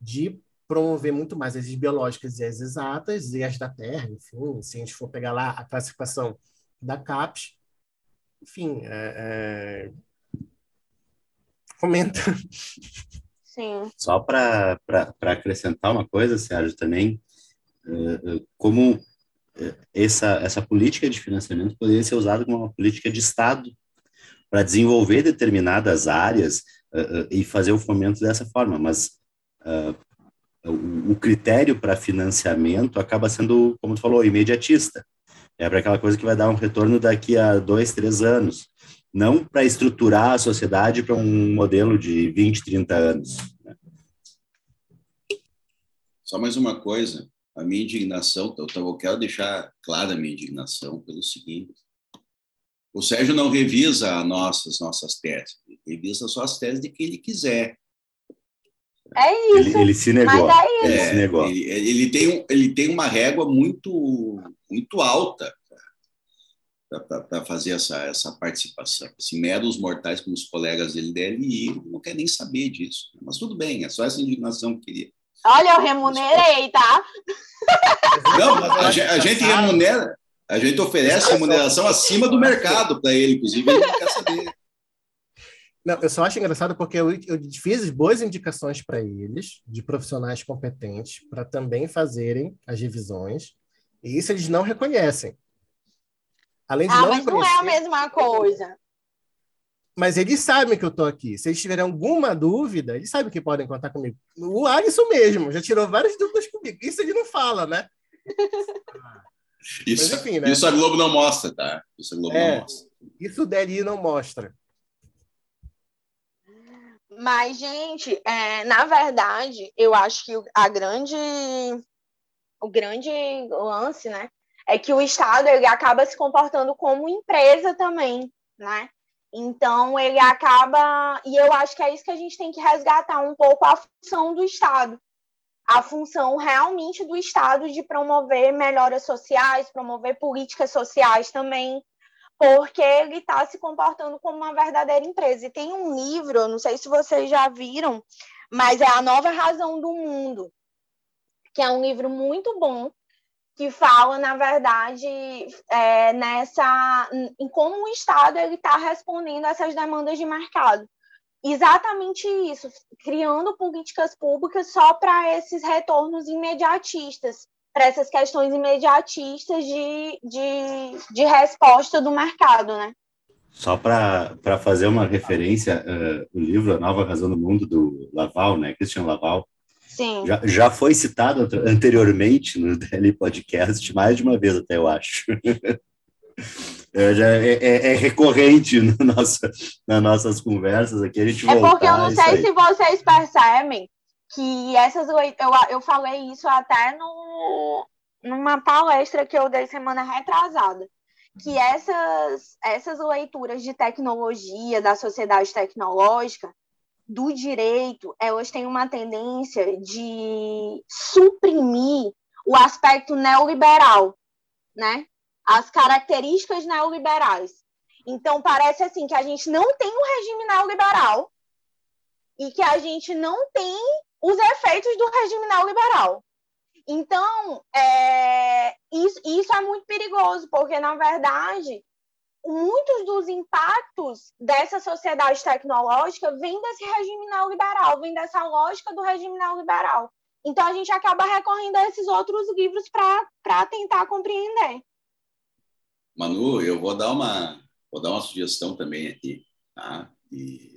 de promover muito mais as biológicas e as exatas e as da Terra, enfim, se a gente for pegar lá a classificação da CAPES, enfim, é, é, Comenta. Sim. Só para acrescentar uma coisa, Sérgio, também, uh, como essa, essa política de financiamento poderia ser usada como uma política de Estado para desenvolver determinadas áreas e fazer o fomento dessa forma, mas o, o critério para financiamento acaba sendo, como tu falou, imediatista. É para aquela coisa que vai dar um retorno daqui a dois, três anos não para estruturar a sociedade para um modelo de 20, 30 anos. Né? Só mais uma coisa, a minha indignação, eu, eu quero deixar clara a minha indignação pelo seguinte, o Sérgio não revisa as nossas, nossas teses, ele revisa só as teses de que ele quiser. É isso. Ele, ele se negou. É ele, se negou. Ele, ele, tem, ele tem uma régua muito, muito alta para fazer essa, essa participação. Assim, meros mortais, como os colegas dele da LI, não quer nem saber disso. Mas tudo bem, é só essa indignação que queria. Olha, eu remunerei, tá? Não, a, a gente remunera, a gente oferece remuneração acima do mercado para ele, inclusive ele não quer saber. Não, eu só acho engraçado porque eu, eu fiz boas indicações para eles, de profissionais competentes, para também fazerem as revisões, e isso eles não reconhecem. Além de ah, não mas não é a mesma coisa. Mas eles sabem que eu estou aqui. Se eles tiverem alguma dúvida, eles sabem que podem contar comigo. O Alisson mesmo já tirou várias dúvidas comigo. Isso ele não fala, né? Isso, Mas, enfim, né? isso a Globo não mostra, tá? Isso a Globo é, não mostra. Isso o DLI não mostra. Mas, gente, é, na verdade, eu acho que a grande, o grande lance, né, é que o Estado ele acaba se comportando como empresa também, né? Então ele acaba, e eu acho que é isso que a gente tem que resgatar um pouco a função do Estado, a função realmente do Estado de promover melhoras sociais, promover políticas sociais também, porque ele está se comportando como uma verdadeira empresa. E tem um livro, não sei se vocês já viram, mas é A Nova Razão do Mundo, que é um livro muito bom, que fala, na verdade, é, nessa em como o Estado está respondendo a essas demandas de mercado. Exatamente isso, criando políticas públicas só para esses retornos imediatistas, para essas questões imediatistas de, de, de resposta do mercado, né? Só para fazer uma referência, uh, o livro A Nova Razão do Mundo, do Laval, né, Christian Laval, Sim. Já, já foi citado anteriormente no DL Podcast, mais de uma vez até, eu acho. É, é, é, é, recorrente no nosso, nas nossas conversas aqui, a gente É porque eu não sei se vocês percebem, que essas eu, eu falei isso até no, numa palestra que eu dei semana retrasada, que essas, essas leituras de tecnologia, da sociedade tecnológica, do direito, elas têm uma tendência de suprimir o aspecto neoliberal, né? As características neoliberais. Então, parece assim que a gente não tem um regime neoliberal e que a gente não tem os efeitos do regime neoliberal. Então, é, isso, isso é muito perigoso, porque, na verdade, muitos dos impactos dessa sociedade tecnológica vêm desse regime neoliberal, vem dessa lógica do regime neoliberal. Então, a gente acaba recorrendo a esses outros livros para tentar compreender. Manu, eu vou dar uma, vou dar uma sugestão também aqui, tá? E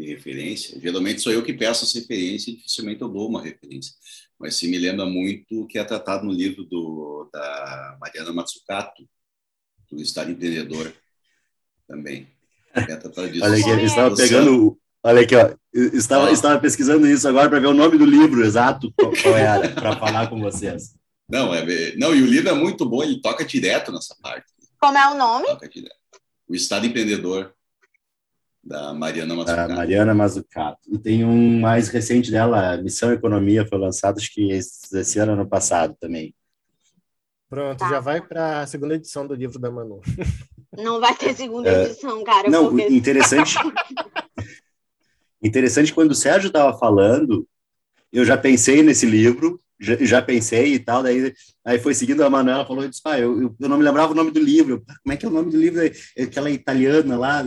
de referência. Geralmente sou eu que peço essa referência dificilmente eu dou uma referência. Mas se me lembra muito que é tratado no livro do, da Mariana Matsukato, do Estado Empreendedor, também. É. Olha aqui, eu estava pegando... Olha aqui, ó, estava, ah. estava pesquisando isso agora para ver o nome do livro exato, qual, qual era, para falar com vocês. Não, é, não, e o livro é muito bom, ele toca direto nessa parte. Como é o nome? O Estado Empreendedor da Mariana Mazzucato. Da Mariana Mazzucato. E tem um mais recente dela, Missão Economia, foi lançado acho que esse, esse ano, ano passado também. Pronto, tá. já vai para a segunda edição do livro da Manu. Não vai ter segunda é, edição, cara. Não, porque... interessante. interessante quando o Sérgio estava falando, eu já pensei nesse livro, já, já, pensei e tal, daí aí foi seguindo a Manuela, falou, disse, ah, eu, eu não me lembrava o nome do livro, como é que é o nome do livro? Aquela italiana lá,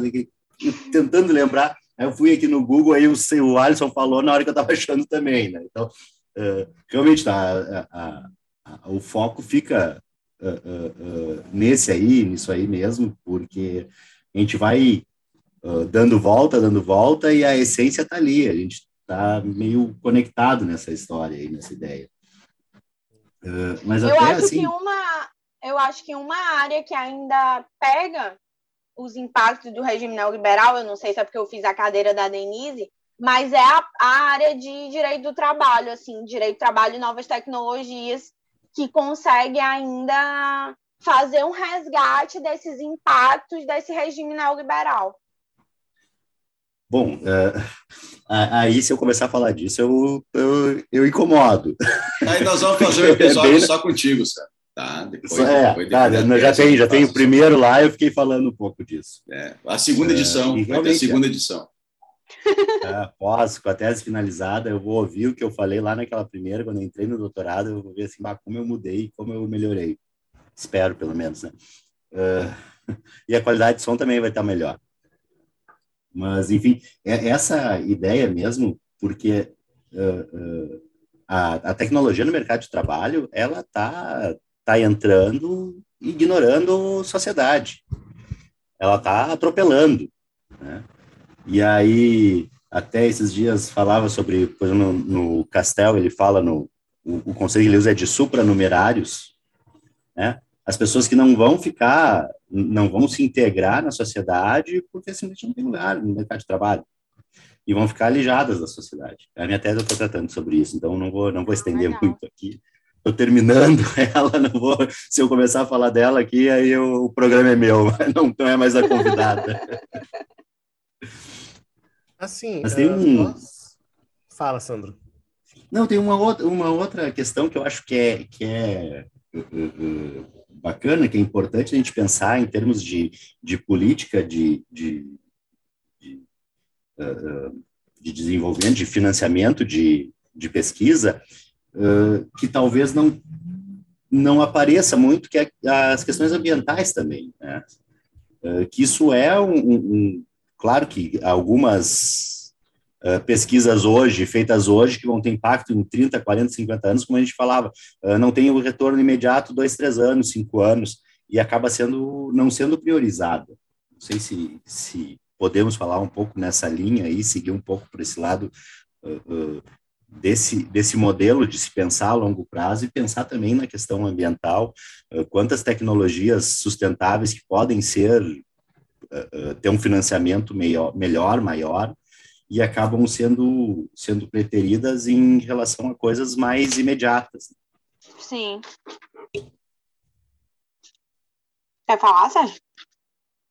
tentando lembrar. Aí eu fui aqui no Google, aí o, o Alisson falou na hora que eu estava achando também, né? Então, uh, realmente, tá, a, a, o foco fica uh, uh, nesse aí, nisso aí mesmo, porque a gente vai dando volta, dando volta, e a essência está ali, a gente está meio conectado nessa história aí, nessa ideia. mas eu até acho assim... que uma eu acho que uma área que ainda pega os impactos do regime neoliberal, eu não sei se é porque eu fiz a cadeira da Denise, mas é a, a área de direito do trabalho, assim, direito do trabalho e novas tecnologias, que consegue ainda fazer um resgate desses impactos desse regime neoliberal. Bom, uh, aí se eu começar a falar disso, eu, eu, eu incomodo. Aí nós vamos fazer um episódio é bem... só contigo, Sérgio. Tá, depois, é, depois, tá, depois já tem, já tem o primeiro lá, eu fiquei falando um pouco disso. É, a segunda é, edição, é, vai ter a segunda edição. É, posso, com a tese finalizada, eu vou ouvir o que eu falei lá naquela primeira, quando eu entrei no doutorado, eu vou ver assim, bah, como eu mudei, como eu melhorei. Espero, pelo menos, né? Uh, e a qualidade de som também vai estar melhor. Mas, enfim, é essa ideia mesmo, porque uh, uh, a, a, tecnologia no mercado de trabalho, ela está tá entrando ignorando sociedade. Ela está atropelando. Né? E aí, até esses dias falava sobre, por exemplo, no, no Castel, ele fala no o, o conceito que ele usa é de supranumerários, né? As pessoas que não vão ficar, não vão se integrar na sociedade porque simplesmente não tem lugar no mercado de trabalho e vão ficar alijadas da sociedade. A minha tese eu estou tratando sobre isso, então não vou não vou estender Legal. muito aqui. Estou terminando ela, não vou. Se eu começar a falar dela aqui, aí eu, o programa é meu, não, não é mais a convidada. Assim, Mas tem um... Nós... Fala, Sandro. Não, tem uma outra, uma outra questão que eu acho que é, que é uh, uh, bacana, que é importante a gente pensar em termos de, de política de, de, de, de desenvolvimento, de financiamento de, de pesquisa, que talvez não, não apareça muito, que é as questões ambientais também. Né? que isso é um, um Claro que algumas uh, pesquisas hoje, feitas hoje, que vão ter impacto em 30, 40, 50 anos, como a gente falava, uh, não tem o retorno imediato, dois, três anos, cinco anos, e acaba sendo não sendo priorizada. Não sei se, se podemos falar um pouco nessa linha e seguir um pouco por esse lado uh, desse, desse modelo de se pensar a longo prazo e pensar também na questão ambiental, quantas tecnologias sustentáveis que podem ser uh, ter um financiamento melhor, melhor, maior, e acabam sendo, sendo preteridas em relação a coisas mais imediatas. Sim. Quer falar, Sérgio?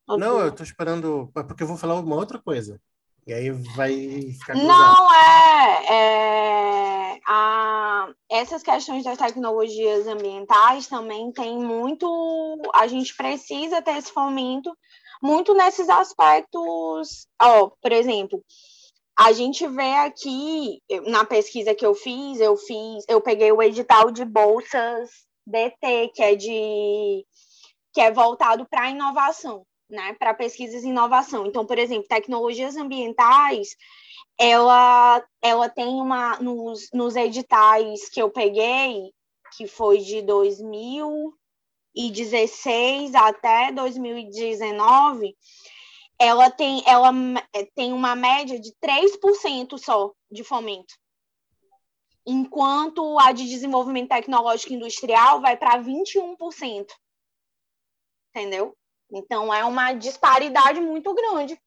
Não, eu estou esperando, porque eu vou falar uma outra coisa. E aí vai ficar cruzado. Não, é, é a, essas questões das tecnologias ambientais também tem muito. A gente precisa ter esse fomento muito nesses aspectos. Ó, por exemplo, a gente vê aqui na pesquisa que eu fiz, eu fiz, eu peguei o edital de bolsas DT, que é de que é voltado para inovação, né? Para pesquisas e inovação. Então, por exemplo, tecnologias ambientais, ela ela tem uma nos, nos editais que eu peguei, que foi de 2000 2016 até 2019, ela tem, ela tem uma média de 3% só de fomento. Enquanto a de desenvolvimento tecnológico industrial vai para 21%. Entendeu? Então é uma disparidade muito grande.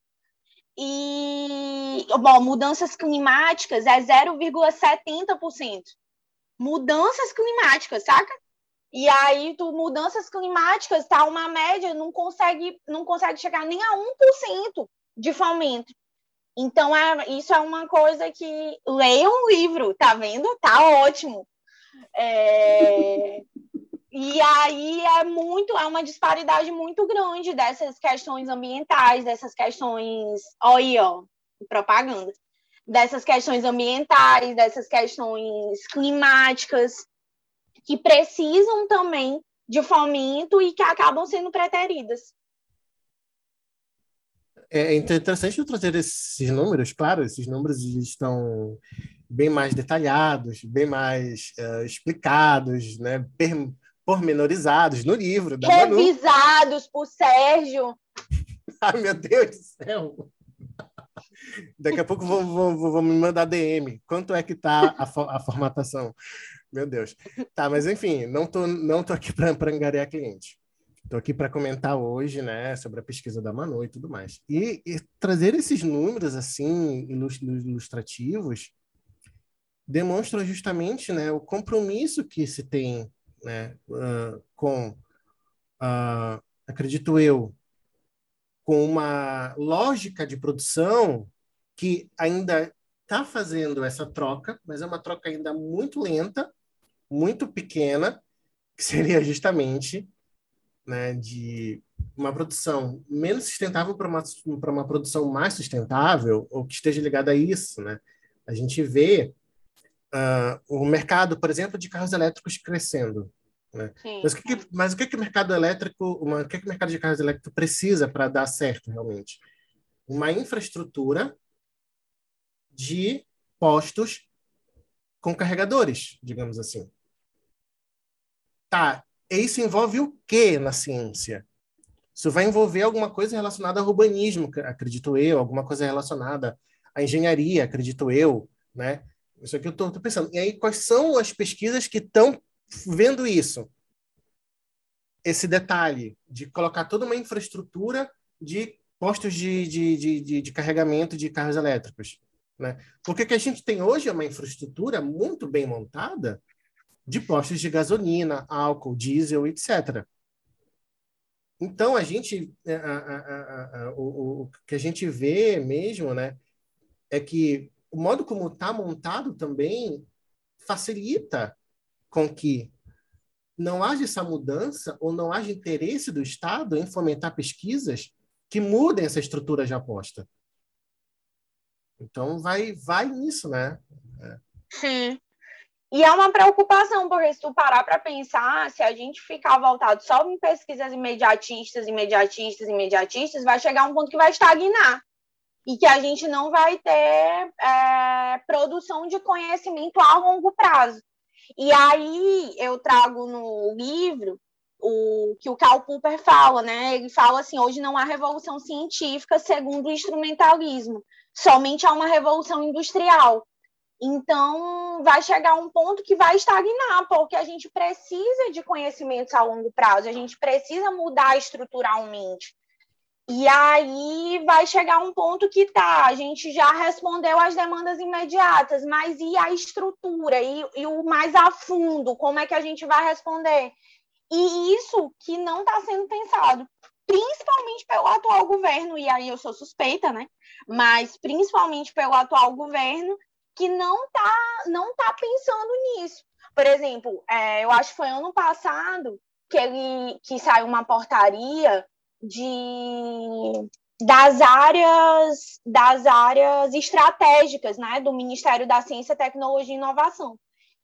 E, bom, mudanças climáticas é 0,70%. Mudanças climáticas, saca? E aí, tu, mudanças climáticas, tá uma média, não consegue, não consegue chegar nem a 1% de fomento. Então, é, isso é uma coisa que leia um livro, tá vendo? Tá ótimo. É... E aí é muito, é uma disparidade muito grande dessas questões ambientais, dessas questões, olha ó, propaganda, dessas questões ambientais, dessas questões climáticas que precisam também de fomento e que acabam sendo preteridas. É interessante eu trazer esses números, claro, esses números estão bem mais detalhados, bem mais uh, explicados, né, pormenorizados no livro. Da Revisados Manu. por Sérgio. Ai, meu Deus do céu! Daqui a pouco vão, vão, vão me mandar DM. Quanto é que está a, a formatação? Meu Deus. Tá, mas enfim, não tô, não tô aqui para angariar cliente. Estou aqui para comentar hoje, né, sobre a pesquisa da Manu e tudo mais. E, e trazer esses números assim ilustrativos demonstra justamente, né, o compromisso que se tem, né, uh, com, uh, acredito eu, com uma lógica de produção que ainda está fazendo essa troca, mas é uma troca ainda muito lenta muito pequena, que seria justamente né, de uma produção menos sustentável para uma, uma produção mais sustentável, ou que esteja ligada a isso, né? A gente vê uh, o mercado, por exemplo, de carros elétricos crescendo. Né? Mas, o que, que, mas o que, que o mercado elétrico, uma, o que, que o mercado de carros elétricos precisa para dar certo realmente? Uma infraestrutura de postos com carregadores, digamos assim. Tá, isso envolve o que na ciência? Isso vai envolver alguma coisa relacionada ao urbanismo, acredito eu, alguma coisa relacionada à engenharia, acredito eu, né? Isso aqui eu estou pensando. E aí, quais são as pesquisas que estão vendo isso? Esse detalhe de colocar toda uma infraestrutura de postos de, de, de, de carregamento de carros elétricos. Né? Porque o que a gente tem hoje é uma infraestrutura muito bem montada de postos de gasolina, álcool, diesel, etc. Então, a gente, a, a, a, o, o, que a gente vê mesmo, né, é que o modo como está montado também facilita com que não haja essa mudança ou não haja interesse do Estado em fomentar pesquisas que mudem essa estrutura de aposta. Então, vai, vai nisso, né? É. Sim. E é uma preocupação, porque se tu parar para pensar, se a gente ficar voltado só em pesquisas imediatistas, imediatistas, imediatistas, vai chegar um ponto que vai estagnar. E que a gente não vai ter é, produção de conhecimento a longo prazo. E aí eu trago no livro o que o Karl Popper fala, né? Ele fala assim: hoje não há revolução científica segundo o instrumentalismo, somente há uma revolução industrial. Então, vai chegar um ponto que vai estagnar, porque a gente precisa de conhecimentos a longo prazo, a gente precisa mudar estruturalmente. E aí vai chegar um ponto que tá, a gente já respondeu às demandas imediatas, mas e a estrutura? E, e o mais a fundo, como é que a gente vai responder? E isso que não está sendo pensado, principalmente pelo atual governo, e aí eu sou suspeita, né? Mas principalmente pelo atual governo, que não está não tá pensando nisso. Por exemplo, é, eu acho que foi ano passado que ele que saiu uma portaria de das áreas das áreas estratégicas, né, do Ministério da Ciência, Tecnologia e Inovação.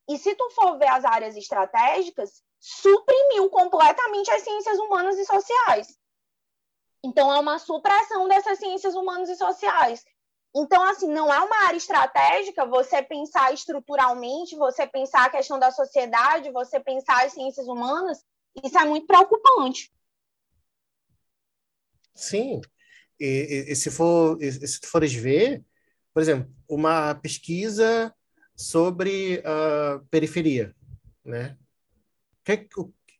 E se tu for ver as áreas estratégicas, suprimiu completamente as ciências humanas e sociais. Então é uma supressão dessas ciências humanas e sociais. Então, assim, não é uma área estratégica você pensar estruturalmente, você pensar a questão da sociedade, você pensar as ciências humanas, isso é muito preocupante. Sim. E, e, e se, for, e, se fores ver, por exemplo, uma pesquisa sobre uh, periferia, né? Que,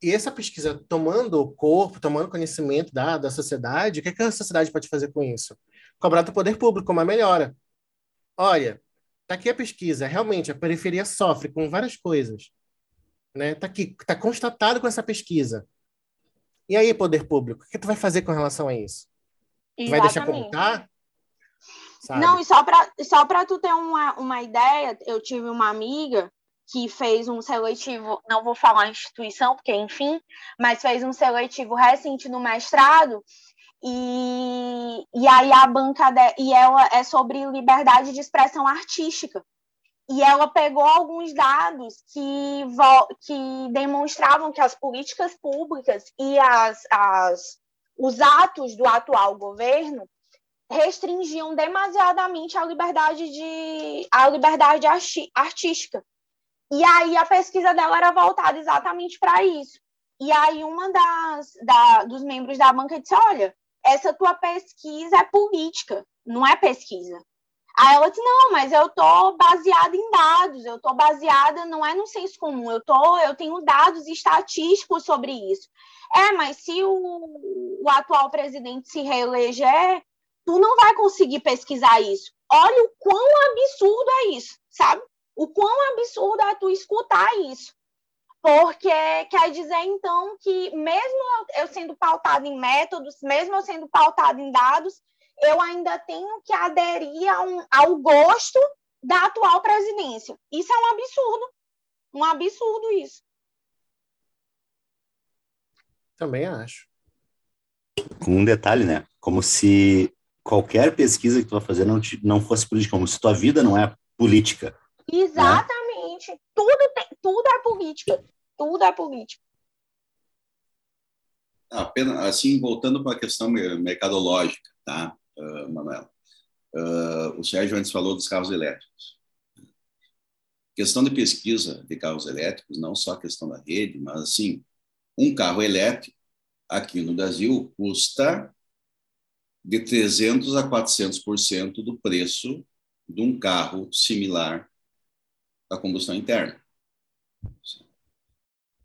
e essa pesquisa tomando o corpo, tomando conhecimento da, da sociedade, o que, que a sociedade pode fazer com isso? Cobrar do poder público uma melhora. Olha, tá aqui a pesquisa, realmente a periferia sofre com várias coisas, né? Tá aqui, tá constatado com essa pesquisa. E aí, poder público, o que tu vai fazer com relação a isso? Tu vai deixar contar? Sabe? Não, e só para só para tu ter uma, uma ideia, eu tive uma amiga que fez um seletivo, não vou falar instituição, porque enfim, mas fez um seletivo recente no mestrado e, e aí a banca de, e ela é sobre liberdade de expressão artística. E ela pegou alguns dados que, que demonstravam que as políticas públicas e as, as, os atos do atual governo restringiam demasiadamente a liberdade, de, a liberdade artística. E aí a pesquisa dela era voltada exatamente para isso. E aí uma das da, dos membros da banca disse, olha, essa tua pesquisa é política, não é pesquisa. Aí ela disse, não, mas eu tô baseada em dados, eu tô baseada, não é no senso comum, eu tô, eu tenho dados estatísticos sobre isso. É, mas se o, o atual presidente se reeleger, tu não vai conseguir pesquisar isso. Olha o quão absurdo é isso, sabe? O quão absurdo é tu escutar isso. Porque quer dizer, então, que mesmo eu sendo pautado em métodos, mesmo eu sendo pautado em dados, eu ainda tenho que aderir um, ao gosto da atual presidência. Isso é um absurdo. Um absurdo isso. Também acho. com um detalhe, né? Como se qualquer pesquisa que tu vai fazer não, te, não fosse política, como se tua vida não é política. Exatamente. Né? Tudo, tem, tudo é política. Tudo é política. Apenas, assim, voltando para a questão mercadológica, tá, uh, Manuela? Uh, o Sérgio antes falou dos carros elétricos. Questão de pesquisa de carros elétricos, não só a questão da rede, mas, assim, um carro elétrico aqui no Brasil custa de 300 a 400% do preço de um carro similar à combustão interna. Ou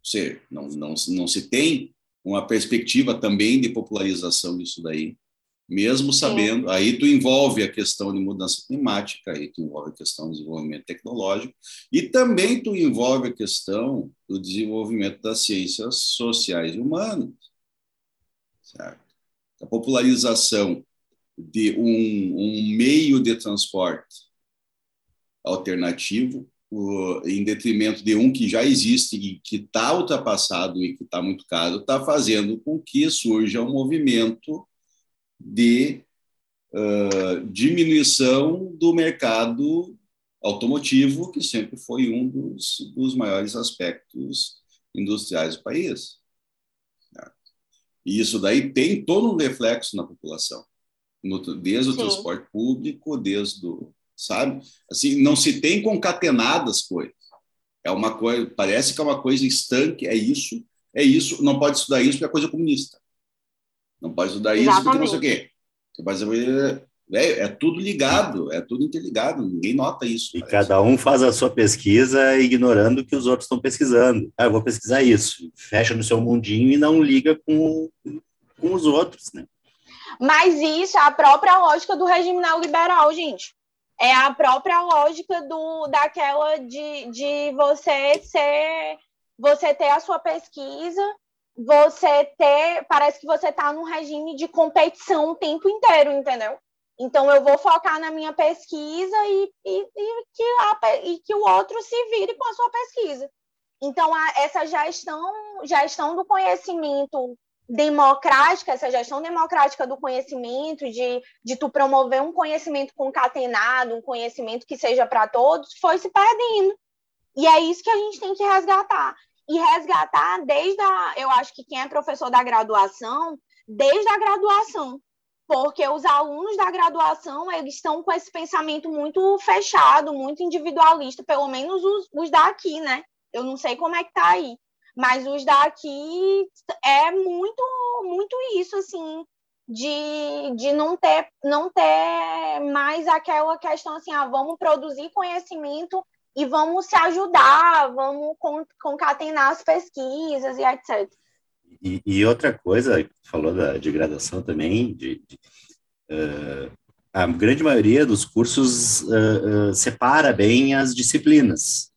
seja, não, não, não se tem uma perspectiva também de popularização disso daí, mesmo sabendo, Sim. aí tu envolve a questão de mudança climática, aí tu envolve a questão do desenvolvimento tecnológico e também tu envolve a questão do desenvolvimento das ciências sociais e humanas. Certo? A popularização de um, um meio de transporte alternativo em detrimento de um que já existe e que está ultrapassado e que está muito caro, está fazendo com que surja um movimento de uh, diminuição do mercado automotivo, que sempre foi um dos, dos maiores aspectos industriais do país. E isso daí tem todo um reflexo na população, no, desde o Sim. transporte público, desde o, sabe? Assim, não se tem concatenadas coisas. É uma coisa, parece que é uma coisa estanque, é isso, é isso, não pode estudar isso porque é coisa comunista. Não pode estudar Exatamente. isso porque não sei o quê. Você pode é, é tudo ligado, é tudo interligado, ninguém nota isso. E parece. cada um faz a sua pesquisa ignorando que os outros estão pesquisando. Ah, eu vou pesquisar isso. Fecha no seu mundinho e não liga com, com os outros, né? Mas isso é a própria lógica do regime neoliberal, gente é a própria lógica do daquela de, de você ser você ter a sua pesquisa, você ter, parece que você está num regime de competição o tempo inteiro, entendeu? Então eu vou focar na minha pesquisa e, e, e que, a, e que o outro se vire com a sua pesquisa. Então a, essa gestão, gestão do conhecimento democrática, essa gestão democrática do conhecimento, de, de tu promover um conhecimento concatenado, um conhecimento que seja para todos, foi se perdendo. E é isso que a gente tem que resgatar. E resgatar desde a. Eu acho que quem é professor da graduação, desde a graduação. Porque os alunos da graduação, eles estão com esse pensamento muito fechado, muito individualista, pelo menos os, os daqui, né? Eu não sei como é que tá aí mas os daqui é muito, muito isso, assim, de, de não ter não ter mais aquela questão assim, ah, vamos produzir conhecimento e vamos se ajudar, vamos concatenar as pesquisas e etc. E, e outra coisa, falou da, de graduação também, de, de uh, a grande maioria dos cursos uh, uh, separa bem as disciplinas,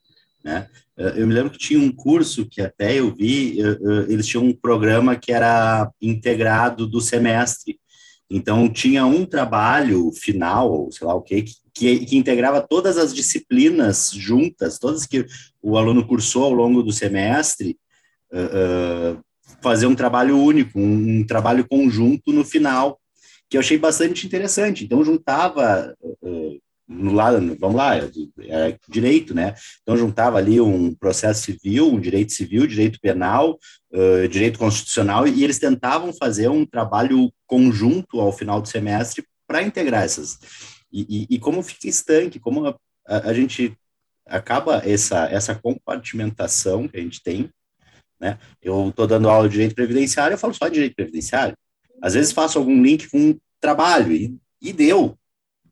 né? Eh, eu me lembro que tinha um curso que até eu vi, eh, eh, eles tinham um programa que era integrado do semestre. Então, tinha um trabalho final, sei lá o quê, que, que integrava todas as disciplinas juntas, todas que o aluno cursou ao longo do semestre, uh, uh, fazer um trabalho único, um, um, trabalho conjunto no final, que eu achei bastante interessante. Então, juntava uh, no lado, vamos lá, é, direito, né? Então juntava ali um processo civil, um direito civil, direito penal, uh, direito constitucional, e eles tentavam fazer um trabalho conjunto ao final do semestre para integrar essas. E, e, e, como fica estanque, como a, a, a, gente acaba essa, essa compartimentação que a gente tem, né? Eu estou dando aula de direito previdenciário, eu falo só de direito previdenciário. Às vezes faço algum link com trabalho, e, e deu,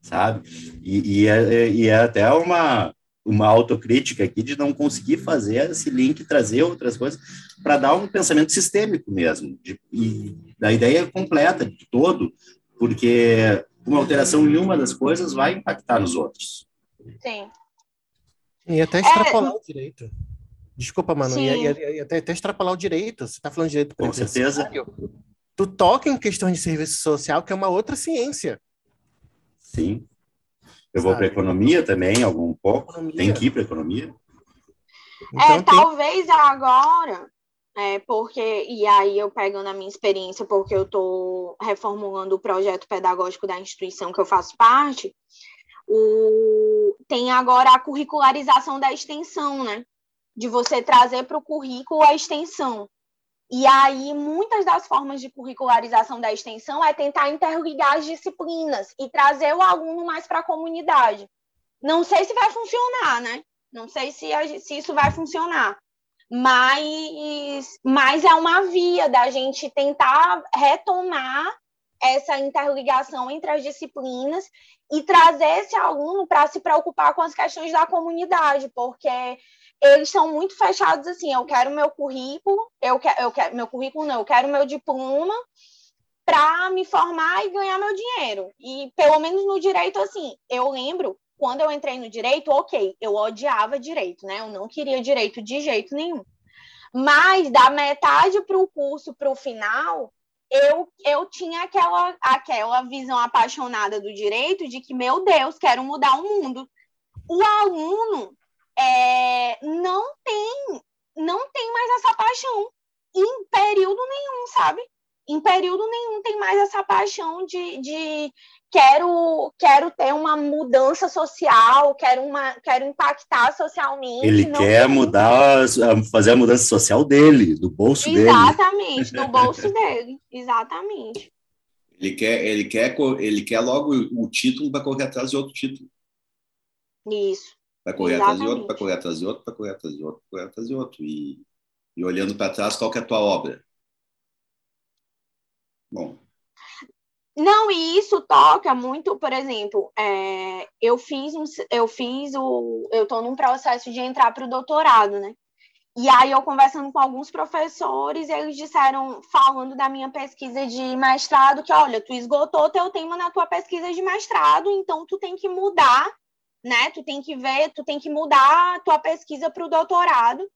sabe? E, e, é, é, e é até uma, uma autocrítica aqui de não conseguir fazer esse link, trazer outras coisas, para dar um pensamento sistêmico mesmo, de, e da ideia completa, de todo, porque uma alteração em uma das coisas vai impactar nos outros. Sim. E até extrapolar é... o direito. Desculpa, mano, e, e, e, até, até extrapolar o direito. Você está falando direito Com certeza. Tu toca em questão de serviço social, que é uma outra ciência. Sim. Eu vou para economia também, algum pouco. Economia. Tem que ir para economia. É, então, é, tem... talvez agora, É porque, e aí eu pegando a minha experiência, porque eu estou reformulando o projeto pedagógico da instituição que eu faço parte, o, tem agora a curricularização da extensão, né? De você trazer para o currículo a extensão. E aí, muitas das formas de curricularização da extensão é tentar interligar as disciplinas e trazer o aluno mais para a comunidade. Não sei se vai funcionar, né? Não sei se, se isso vai funcionar. Mas, mas é uma via da gente tentar retomar essa interligação entre as disciplinas e trazer esse aluno para se preocupar com as questões da comunidade, porque eles são muito fechados assim, eu quero meu currículo, eu quero, eu quero meu currículo não, eu quero meu diploma para me formar e ganhar meu dinheiro. E pelo menos no direito assim, eu lembro quando eu entrei no direito, OK, eu odiava direito, né? Eu não queria direito de jeito nenhum. Mas da metade para o curso para o final, eu, eu tinha aquela, aquela visão apaixonada do direito de que, meu Deus, quero mudar o mundo. O aluno, é, não tem não tem mais essa paixão em período nenhum, sabe? Em período nenhum tem mais essa paixão de, de quero quero ter uma mudança social, quero uma quero impactar socialmente. Ele quer tem... mudar, fazer a mudança social dele, do bolso Exatamente, dele. do bolso dele, exatamente. Ele quer, ele quer, ele quer logo o título para correr atrás de outro título. Isso. Vai correr Exatamente. atrás de outro, vai correr atrás de outro, vai correr atrás de outro, vai correr atrás de outro. E, e olhando para trás, qual que é a tua obra? Bom. Não, e isso toca muito, por exemplo, é, eu fiz um, eu fiz o, eu estou num processo de entrar para o doutorado, né? E aí eu conversando com alguns professores, eles disseram, falando da minha pesquisa de mestrado, que olha, tu esgotou teu tema na tua pesquisa de mestrado, então tu tem que mudar né? Tu tem que ver, tu tem que mudar a tua pesquisa para o doutorado.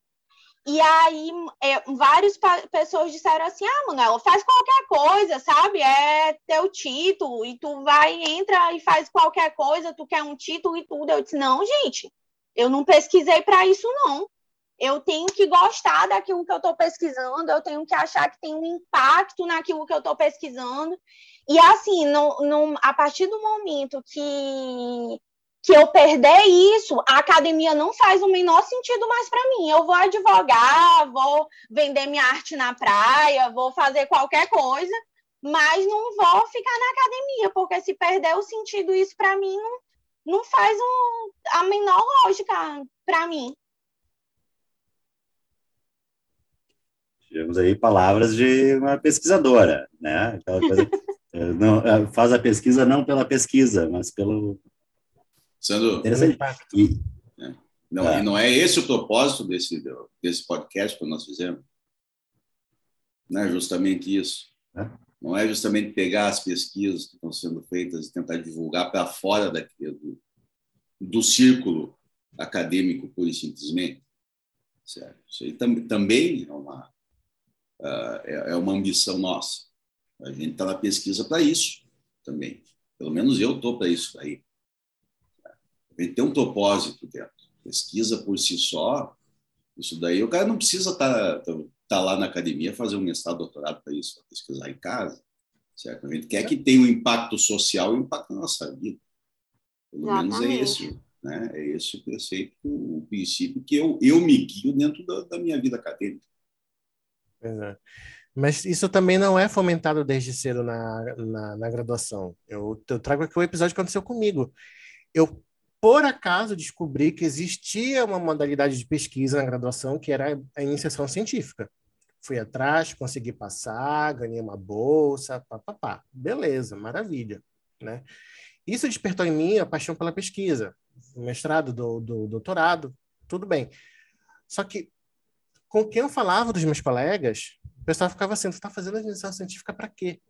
E aí, é, várias pessoas disseram assim: ah, Manuela, faz qualquer coisa, sabe? É teu título, e tu vai, entra e faz qualquer coisa, tu quer um título e tudo. Eu disse: não, gente, eu não pesquisei para isso, não. Eu tenho que gostar daquilo que eu estou pesquisando, eu tenho que achar que tem um impacto naquilo que eu estou pesquisando. E assim, no, no, a partir do momento que que eu perder isso, a academia não faz o menor sentido mais para mim. Eu vou advogar, vou vender minha arte na praia, vou fazer qualquer coisa, mas não vou ficar na academia, porque se perder o sentido isso para mim não, não faz um, a menor lógica para mim. Tivemos aí palavras de uma pesquisadora, né? Aquela coisa, não, faz a pesquisa não pela pesquisa, mas pelo Sendo interessante. E, é, não, é. Não é esse o propósito desse, desse podcast que nós fizemos. Não é justamente isso. É. Não é justamente pegar as pesquisas que estão sendo feitas e tentar divulgar para fora daquele, do, do círculo acadêmico, pura e simplesmente. Certo? Isso aí tam, também é uma, uh, é, é uma ambição nossa. A gente está na pesquisa para isso também. Pelo menos eu estou para isso aí. Ele tem um propósito dentro. Pesquisa por si só, isso daí, o cara não precisa estar tá, tá, tá lá na academia fazer um mestrado, doutorado para isso, para pesquisar em casa. Certo? A gente quer que tenha um impacto social e um impacto na nossa vida. Pelo Exatamente. menos é esse, né? é esse o preceito, o princípio que eu, eu me guio dentro da, da minha vida acadêmica. É. Mas isso também não é fomentado desde cedo na, na, na graduação. Eu, eu trago aqui o episódio que aconteceu comigo. Eu por acaso descobri que existia uma modalidade de pesquisa na graduação que era a iniciação científica. Fui atrás, consegui passar, ganhei uma bolsa, papapá. Beleza, maravilha, né? Isso despertou em mim a paixão pela pesquisa, mestrado, do, do doutorado, tudo bem. Só que com quem eu falava dos meus colegas, o pessoal ficava assim, você está fazendo a iniciação científica para quê?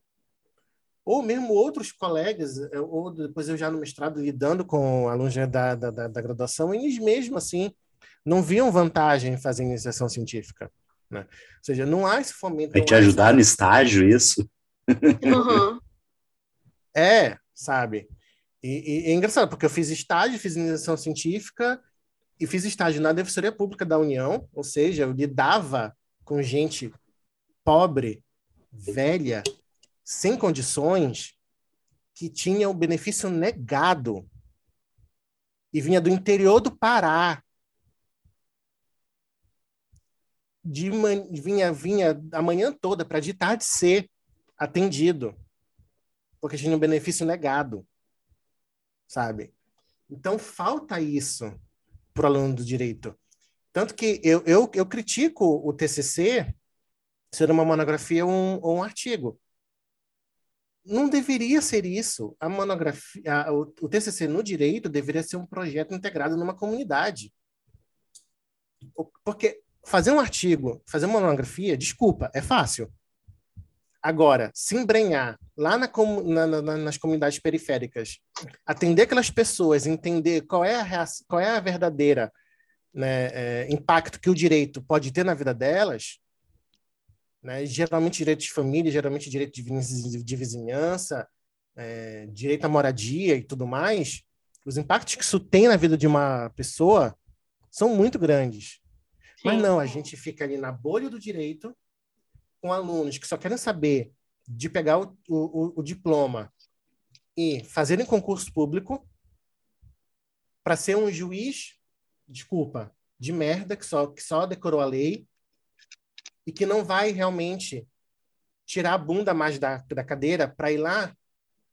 Ou mesmo outros colegas, é, ou depois eu já no mestrado lidando com alunos da, da, da, da graduação, eles mesmo assim não viam vantagem em fazer iniciação científica. Né? Ou seja, não há esse fomento. Vai te ajudar esse... no estágio, isso? Uhum. é, sabe? E, e, é engraçado, porque eu fiz estágio, fiz iniciação científica e fiz estágio na Defensoria Pública da União, ou seja, eu lidava com gente pobre, velha, sem condições, que tinha o benefício negado e vinha do interior do Pará. De man... vinha, vinha a manhã toda para de tarde ser atendido, porque tinha um benefício negado, sabe? Então falta isso para o aluno do direito. Tanto que eu, eu, eu critico o TCC ser uma monografia ou um, ou um artigo. Não deveria ser isso. A monografia, a, o, o TCC no direito deveria ser um projeto integrado numa comunidade. Porque fazer um artigo, fazer uma monografia, desculpa, é fácil. Agora, se embrenhar lá na, na, na, nas comunidades periféricas, atender aquelas pessoas, entender qual é a, qual é a verdadeira né, é, impacto que o direito pode ter na vida delas, né, geralmente direito de família, geralmente direito de, de vizinhança, é, direito à moradia e tudo mais, os impactos que isso tem na vida de uma pessoa são muito grandes. Sim. Mas não, a gente fica ali na bolha do direito, com alunos que só querem saber de pegar o, o, o diploma e fazerem concurso público para ser um juiz, desculpa, de merda, que só, que só decorou a lei e que não vai realmente tirar a bunda mais da, da cadeira para ir lá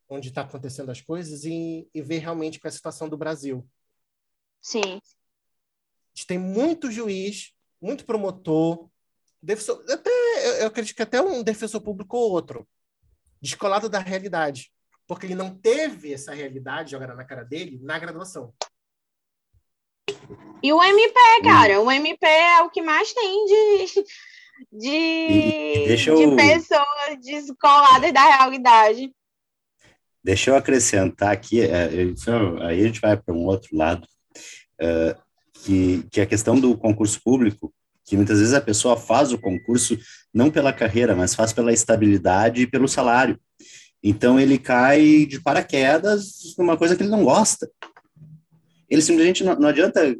onde está acontecendo as coisas e, e ver realmente qual é a situação do Brasil. Sim. A gente tem muito juiz, muito promotor, defensor, até, eu acredito que até um defensor público ou outro, descolado da realidade, porque ele não teve essa realidade jogada na cara dele na graduação. E o MP, cara, o MP é o que mais tem de, de, eu... de pessoas descoladas da realidade. Deixa eu acrescentar aqui, é, aí a gente vai para um outro lado, é, que, que a questão do concurso público, que muitas vezes a pessoa faz o concurso não pela carreira, mas faz pela estabilidade e pelo salário. Então ele cai de paraquedas numa coisa que ele não gosta. Ele simplesmente não, não adianta,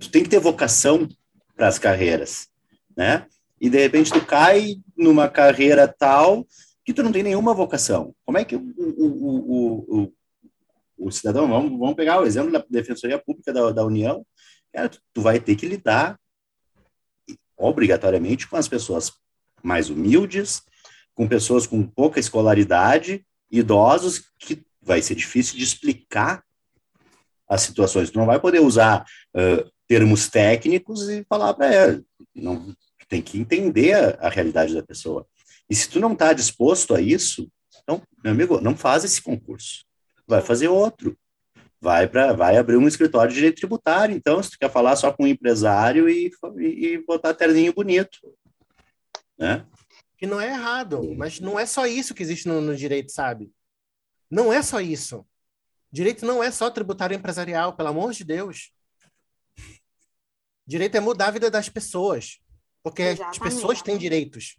tu tem que ter vocação para as carreiras, né? E de repente tu cai numa carreira tal que tu não tem nenhuma vocação. Como é que o, o, o, o, cidadão, vamos, vamos pegar o exemplo da Defensoria Pública da, da União, cara, tu, tu vai ter que lidar obrigatoriamente com as pessoas mais humildes, com pessoas com pouca escolaridade, idosos, que vai ser difícil de explicar as situações. Tu não vai poder usar uh, termos técnicos e falar para ela. Não, tem que entender a, a, realidade da pessoa. E se tu não está disposto a isso, então, meu amigo, não faz esse concurso. Vai fazer outro vai para vai abrir um escritório de direito tributário. Então, se tu quer falar só com um empresário e, e, botar terninho bonito, né? Que não é errado, mas não é só isso que existe no, no direito, sabe? Não é só isso. Direito não é só tributário empresarial, pelo amor de Deus. Direito é mudar a vida das pessoas, porque Exatamente. as pessoas têm direitos.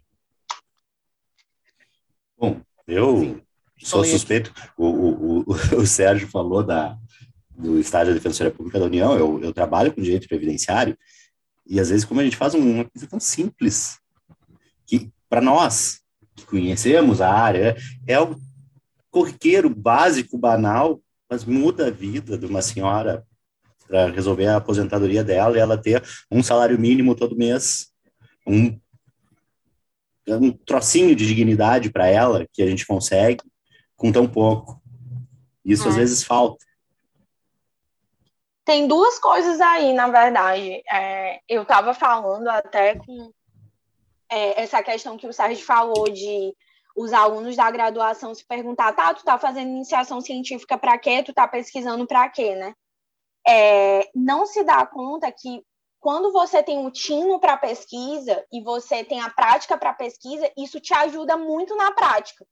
Bom, eu sou suspeito. O, o, o, o Sérgio falou da, do estágio da Defensoria Pública da União, eu, eu trabalho com direito previdenciário, e às vezes, como a gente faz uma coisa tão simples, que para nós, que conhecemos a área, é o corriqueiro básico, banal, mas muda a vida de uma senhora para resolver a aposentadoria dela e ela ter um salário mínimo todo mês, um, um trocinho de dignidade para ela que a gente consegue com tão pouco. Isso é. às vezes falta. Tem duas coisas aí, na verdade. É, eu estava falando até com é, essa questão que o Sérgio falou de os alunos da graduação se perguntar, tá, tu tá fazendo iniciação científica para quê? Tu tá pesquisando para quê, né? É, não se dá conta que quando você tem o tino para pesquisa e você tem a prática para pesquisa, isso te ajuda muito na prática.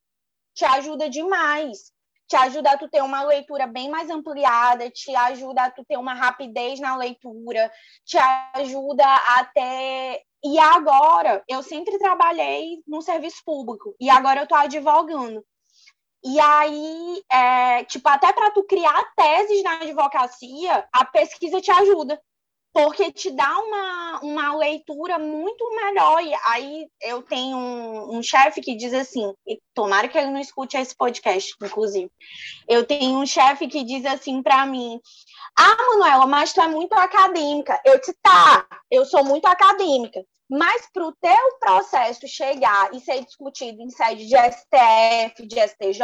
Te ajuda demais te ajuda a tu ter uma leitura bem mais ampliada, te ajuda a tu ter uma rapidez na leitura, te ajuda a ter. E agora, eu sempre trabalhei no serviço público, e agora eu estou advogando. E aí, é, tipo, até para tu criar teses na advocacia, a pesquisa te ajuda. Porque te dá uma, uma leitura muito melhor. E aí eu tenho um, um chefe que diz assim, tomara que ele não escute esse podcast, inclusive. Eu tenho um chefe que diz assim para mim: Ah, Manuela, mas tu é muito acadêmica. Eu disse, tá, eu sou muito acadêmica. Mas para o teu processo chegar e ser discutido em sede de STF, de STJ,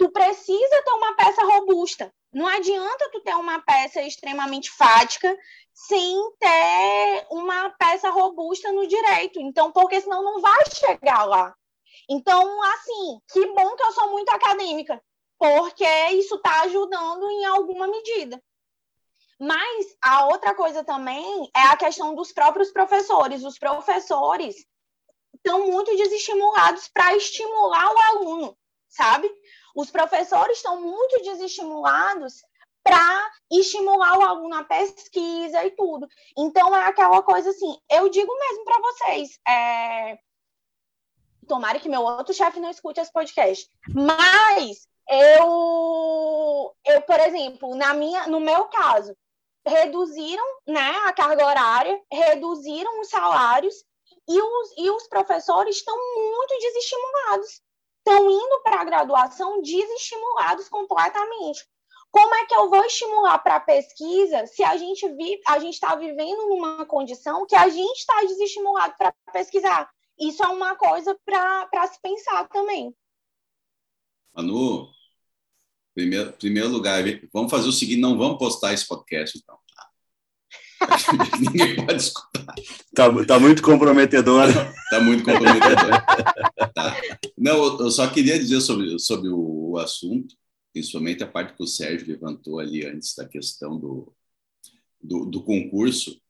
tu precisa ter uma peça robusta. Não adianta tu ter uma peça extremamente fática sem ter uma peça robusta no direito. Então, porque senão não vai chegar lá. Então, assim, que bom que eu sou muito acadêmica, porque isso está ajudando em alguma medida. Mas a outra coisa também é a questão dos próprios professores. Os professores estão muito desestimulados para estimular o aluno, sabe? Os professores estão muito desestimulados para estimular o aluno à pesquisa e tudo. Então, é aquela coisa assim, eu digo mesmo para vocês, é... tomara que meu outro chefe não escute esse podcast, mas eu, eu, por exemplo, na minha, no meu caso, reduziram né, a carga horária, reduziram os salários e os, e os professores estão muito desestimulados. Estão indo para a graduação desestimulados completamente. Como é que eu vou estimular para a pesquisa se a gente a gente está vivendo numa condição que a gente está desestimulado para pesquisar? Isso é uma coisa para se pensar também. Manu, primeiro, primeiro lugar, vamos fazer o seguinte: não vamos postar esse podcast, então. Ninguém pode escutar. Tá, tá muito comprometedor. tá muito comprometedor. tá. Não, eu só queria dizer sobre, sobre o assunto principalmente a parte que o Sérgio levantou ali antes da questão do, do, do concurso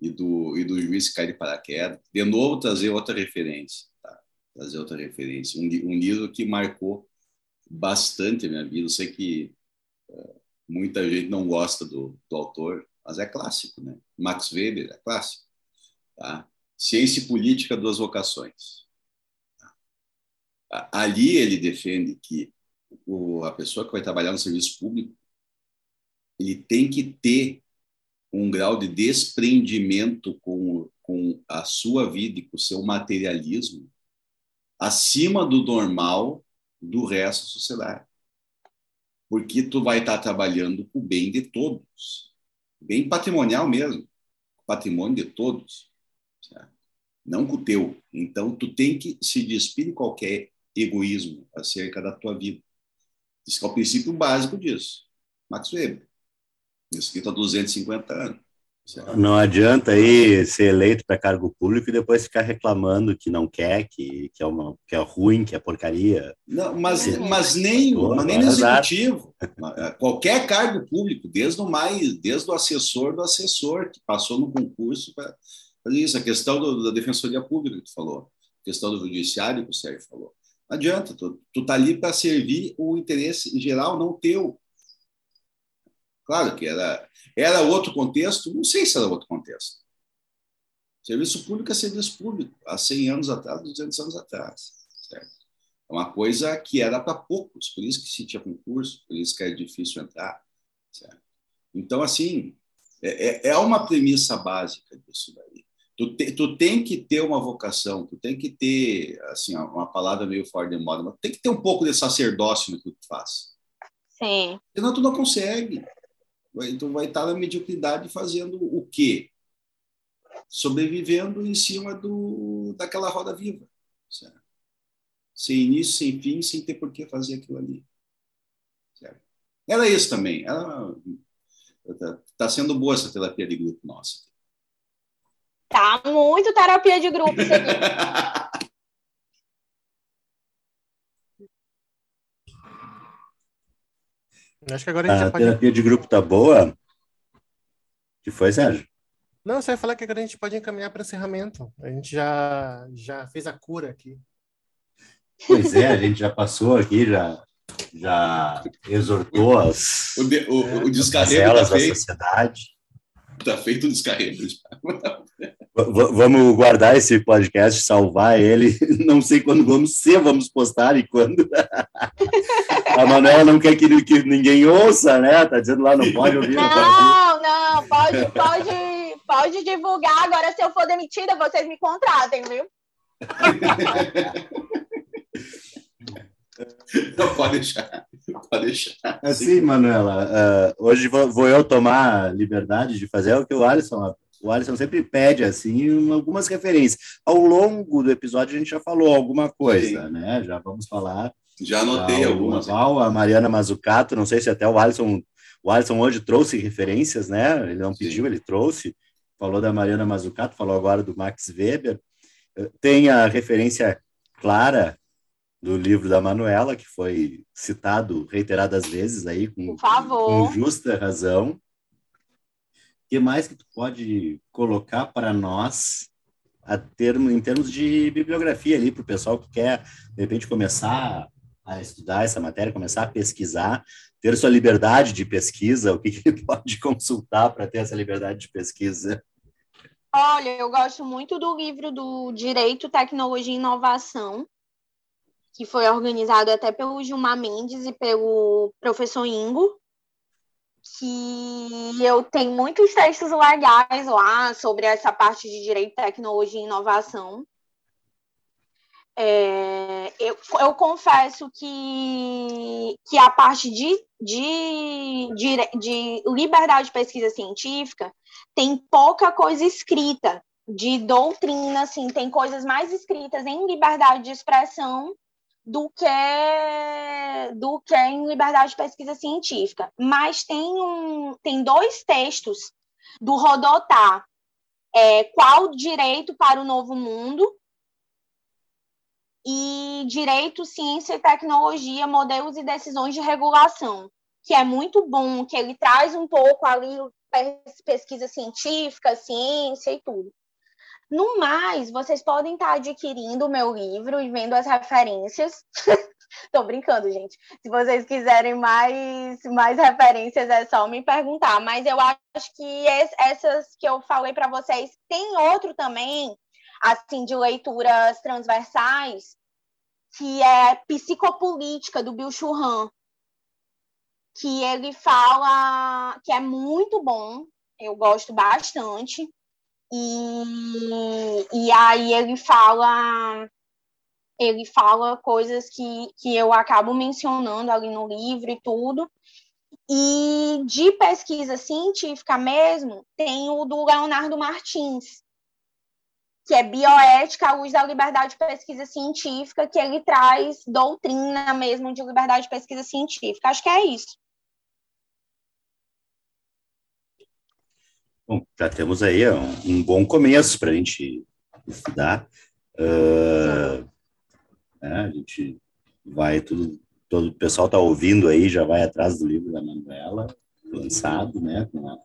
e do, e do juiz cair de paraquedas. De novo, trazer outra referência. Tá? Trazer outra referência. Um, um livro que marcou bastante a minha vida. Eu sei que uh, muita gente não gosta do, do autor, mas é clássico, né? Max Weber é clássico. Tá? Ciência e Política, Duas Vocações. Ali ele defende que o, a pessoa que vai trabalhar no serviço público, ele tem que ter um grau de desprendimento com, com a sua vida e com o seu materialismo acima do normal do resto da sociedade. Porque tu vai estar trabalhando o bem de todos, bem patrimonial mesmo, patrimônio de todos, certo? não com o teu. Então, tu tem que se despir de qualquer egoísmo acerca da tua vida. Esse é o princípio básico disso. Max Weber. Escrito há 250 anos. Não adianta aí ser eleito para cargo público e depois ficar reclamando que não quer, que, que, é, uma, que é ruim, que é porcaria. Não, mas, mas nem, mas nem no executivo. Qualquer cargo público, desde o mais, desde o assessor do assessor, que passou no concurso para fazer isso. A questão do, da defensoria pública que tu falou, a questão do judiciário que o Sérgio falou. Não adianta, tu, tu tá ali para servir o interesse geral, não teu. Claro que era, era outro contexto, não sei se era outro contexto. Serviço público é serviço público, há 100 anos atrás, 200 anos atrás. Certo? É uma coisa que era para poucos, por isso que se tinha concurso, por isso que era difícil entrar. Certo? Então, assim, é, é, é uma premissa básica disso daí. Tu, te, tu tem que ter uma vocação, tu tem que ter, assim, uma palavra meio fora de moda, mas tem que ter um pouco de sacerdócio no que tu faz. Sim. Senão tu não consegue. Tu vai estar na mediocridade fazendo o quê? Sobrevivendo em cima do, daquela roda viva. Certo? Sem início, sem fim, sem ter por que fazer aquilo ali. Certo? Era isso também. Está tá sendo boa essa terapia de grupo nossa. Tá muito terapia de grupo isso aqui. Acho que agora a gente a pode... terapia de grupo tá boa. que foi, Sérgio? Não, você vai falar que agora a gente pode encaminhar para encerramento. A gente já, já fez a cura aqui. Pois é, a gente já passou aqui, já, já exortou as, o, de, o, é, o descarrego da sociedade. Tá feito o descarrego. vamos guardar esse podcast, salvar ele. Não sei quando vamos ser, vamos postar e quando. A Manuela não quer que, que ninguém ouça, né? Tá dizendo lá, não pode ouvir. Não, não, não, pode, pode, pode divulgar. Agora, se eu for demitida, vocês me contratem, viu? Não, pode deixar, pode deixar. Assim, Manuela, uh, hoje vou, vou, eu tomar liberdade de fazer o que o Alisson, o Alisson sempre pede, assim, algumas referências. Ao longo do episódio a gente já falou alguma coisa, Sim. né? Já vamos falar. Já anotei algumas. Val, a Mariana Mazzucato, não sei se até o Alisson, o Alisson hoje trouxe referências, né? Ele não Sim. pediu, ele trouxe. Falou da Mariana Mazzucato, falou agora do Max Weber. Tem a referência clara do livro da Manuela, que foi citado reiteradas vezes aí, com, com justa razão. O que mais que tu pode colocar para nós a termo, em termos de bibliografia ali, para o pessoal que quer, de repente, começar a estudar essa matéria, começar a pesquisar, ter sua liberdade de pesquisa, o que, que pode consultar para ter essa liberdade de pesquisa? Olha, eu gosto muito do livro do Direito, Tecnologia e Inovação, que foi organizado até pelo Gilmar Mendes e pelo professor Ingo, que eu tenho muitos textos legais lá sobre essa parte de direito, tecnologia e inovação. É, eu, eu, confesso que, que a parte de, de, de, de liberdade de pesquisa científica tem pouca coisa escrita de doutrina, assim, tem coisas mais escritas em liberdade de expressão do que do que em liberdade de pesquisa científica. Mas tem um tem dois textos do Rodotá, é, qual direito para o novo mundo e direito, ciência e tecnologia, modelos e decisões de regulação, que é muito bom, que ele traz um pouco ali pesquisa científica, ciência e tudo. No mais, vocês podem estar adquirindo o meu livro e vendo as referências. Tô brincando, gente. Se vocês quiserem mais, mais referências, é só me perguntar. Mas eu acho que essas que eu falei para vocês, tem outro também, assim, de leituras transversais, que é Psicopolítica, do Bill Churran, que ele fala que é muito bom, eu gosto bastante. E, e aí ele fala ele fala coisas que, que eu acabo mencionando ali no livro e tudo. E de pesquisa científica mesmo, tem o do Leonardo Martins, que é Bioética à luz da liberdade de pesquisa científica, que ele traz doutrina mesmo de liberdade de pesquisa científica. Acho que é isso. Bom, já temos aí um, um bom começo para a gente estudar. Uh, né, a gente vai tudo, todo o pessoal está ouvindo aí, já vai atrás do livro da Manuela, lançado, né, a,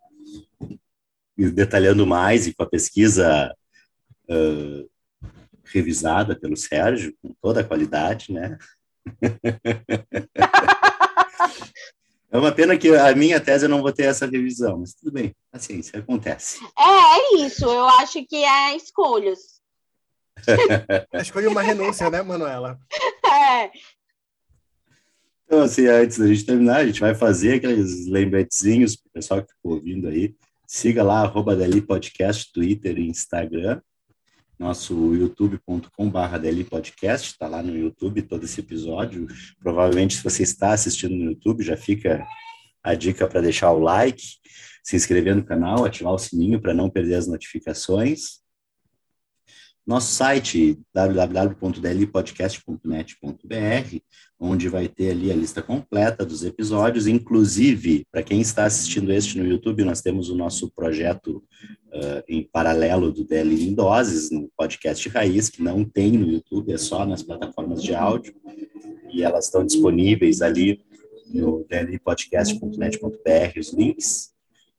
detalhando mais e com a pesquisa uh, revisada pelo Sérgio, com toda a qualidade, né? É uma pena que a minha tese eu não vou ter essa revisão, mas tudo bem, assim, isso acontece. É, é isso, eu acho que é escolhas. Escolha uma renúncia, né, Manuela? É. Então, assim, antes da gente terminar, a gente vai fazer aqueles lembretezinhos para o pessoal que ficou ouvindo aí. Siga lá, arroba Dali Podcast, Twitter e Instagram nosso youtube.com.br Podcast, está lá no YouTube todo esse episódio. Provavelmente, se você está assistindo no YouTube, já fica a dica para deixar o like, se inscrever no canal, ativar o sininho para não perder as notificações. Nosso site www.dlpodcast.net.br, onde vai ter ali a lista completa dos episódios, inclusive, para quem está assistindo este no YouTube, nós temos o nosso projeto uh, em paralelo do DL em Doses, no podcast Raiz, que não tem no YouTube, é só nas plataformas de áudio, e elas estão disponíveis ali no dlpodcast.net.br, os links,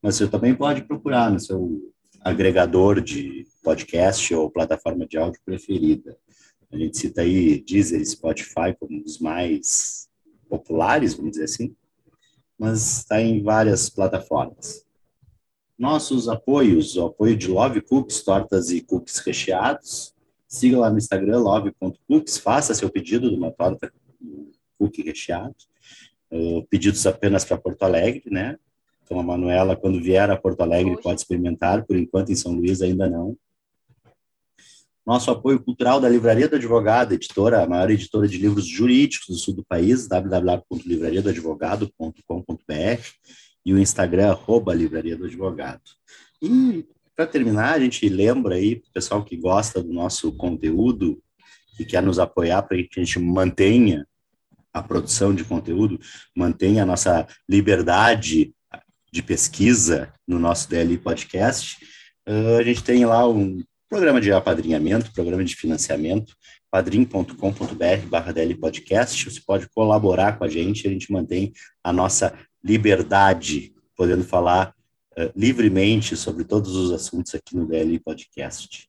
mas você também pode procurar no seu agregador de podcast ou plataforma de áudio preferida. A gente cita aí Deezer, Spotify como um dos mais populares, vamos dizer assim, mas está em várias plataformas. Nossos apoios, o apoio de Love Cookies, tortas e cookies recheados. Siga lá no Instagram, love.cookies, faça seu pedido de uma torta cookie recheado. Uh, pedidos apenas para Porto Alegre, né? Então, a Manuela, quando vier a Porto Alegre, pode experimentar, por enquanto em São Luís ainda não. Nosso apoio cultural da Livraria do Advogado, editora, a maior editora de livros jurídicos do sul do país, www.livrariadoadvogado.com.br e o Instagram, arroba Livraria do Advogado. E, para terminar, a gente lembra aí, pessoal que gosta do nosso conteúdo, que quer nos apoiar para que a gente mantenha a produção de conteúdo, mantenha a nossa liberdade de pesquisa no nosso DLI Podcast, uh, a gente tem lá um programa de apadrinhamento, programa de financiamento, padrim.com.br barra DLI Podcast, você pode colaborar com a gente, a gente mantém a nossa liberdade, podendo falar uh, livremente sobre todos os assuntos aqui no DLI Podcast.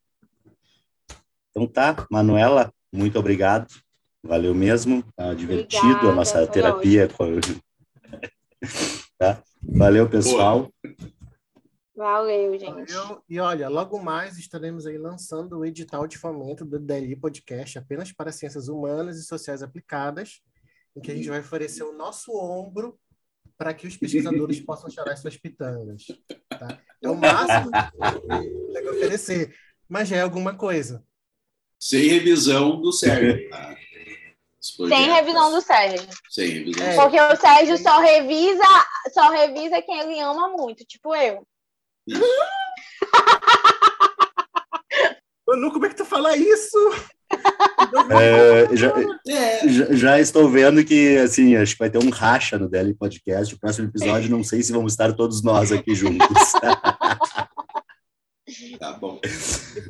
Então tá, Manuela, muito obrigado, valeu mesmo, tá divertido Obrigada, a nossa terapia. Com... tá? Valeu, pessoal. Valeu, gente. Valeu. E olha, logo mais estaremos aí lançando o edital de fomento do DLI Podcast apenas para ciências humanas e sociais aplicadas, em que a gente vai oferecer o nosso ombro para que os pesquisadores possam chorar suas pitangas. Tá? É o máximo que tem que oferecer, mas já é alguma coisa. Sem revisão do Sérgio. tá? Sem revisão do Sérgio. Sem revisão. É. Porque o Sérgio só revisa, só revisa quem ele ama muito, tipo eu. Manu, como é que tu fala isso? É, já, É, já, já estou vendo que, assim, acho que vai ter um racha no DL Podcast. O próximo episódio, não sei se vamos estar todos nós aqui juntos. tá bom.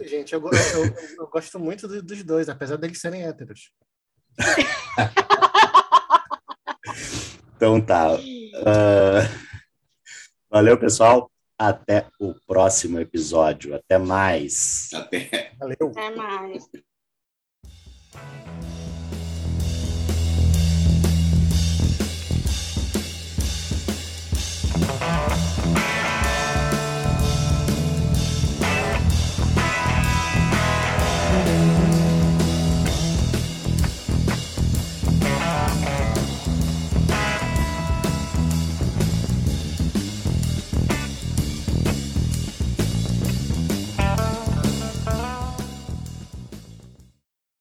Gente, eu, eu- eu- eu gosto muito do- dos dois, apesar deles serem héteros. Então tá. Ah, valeu, pessoal até o próximo episódio. Até mais. Até. Valeu. Até mais.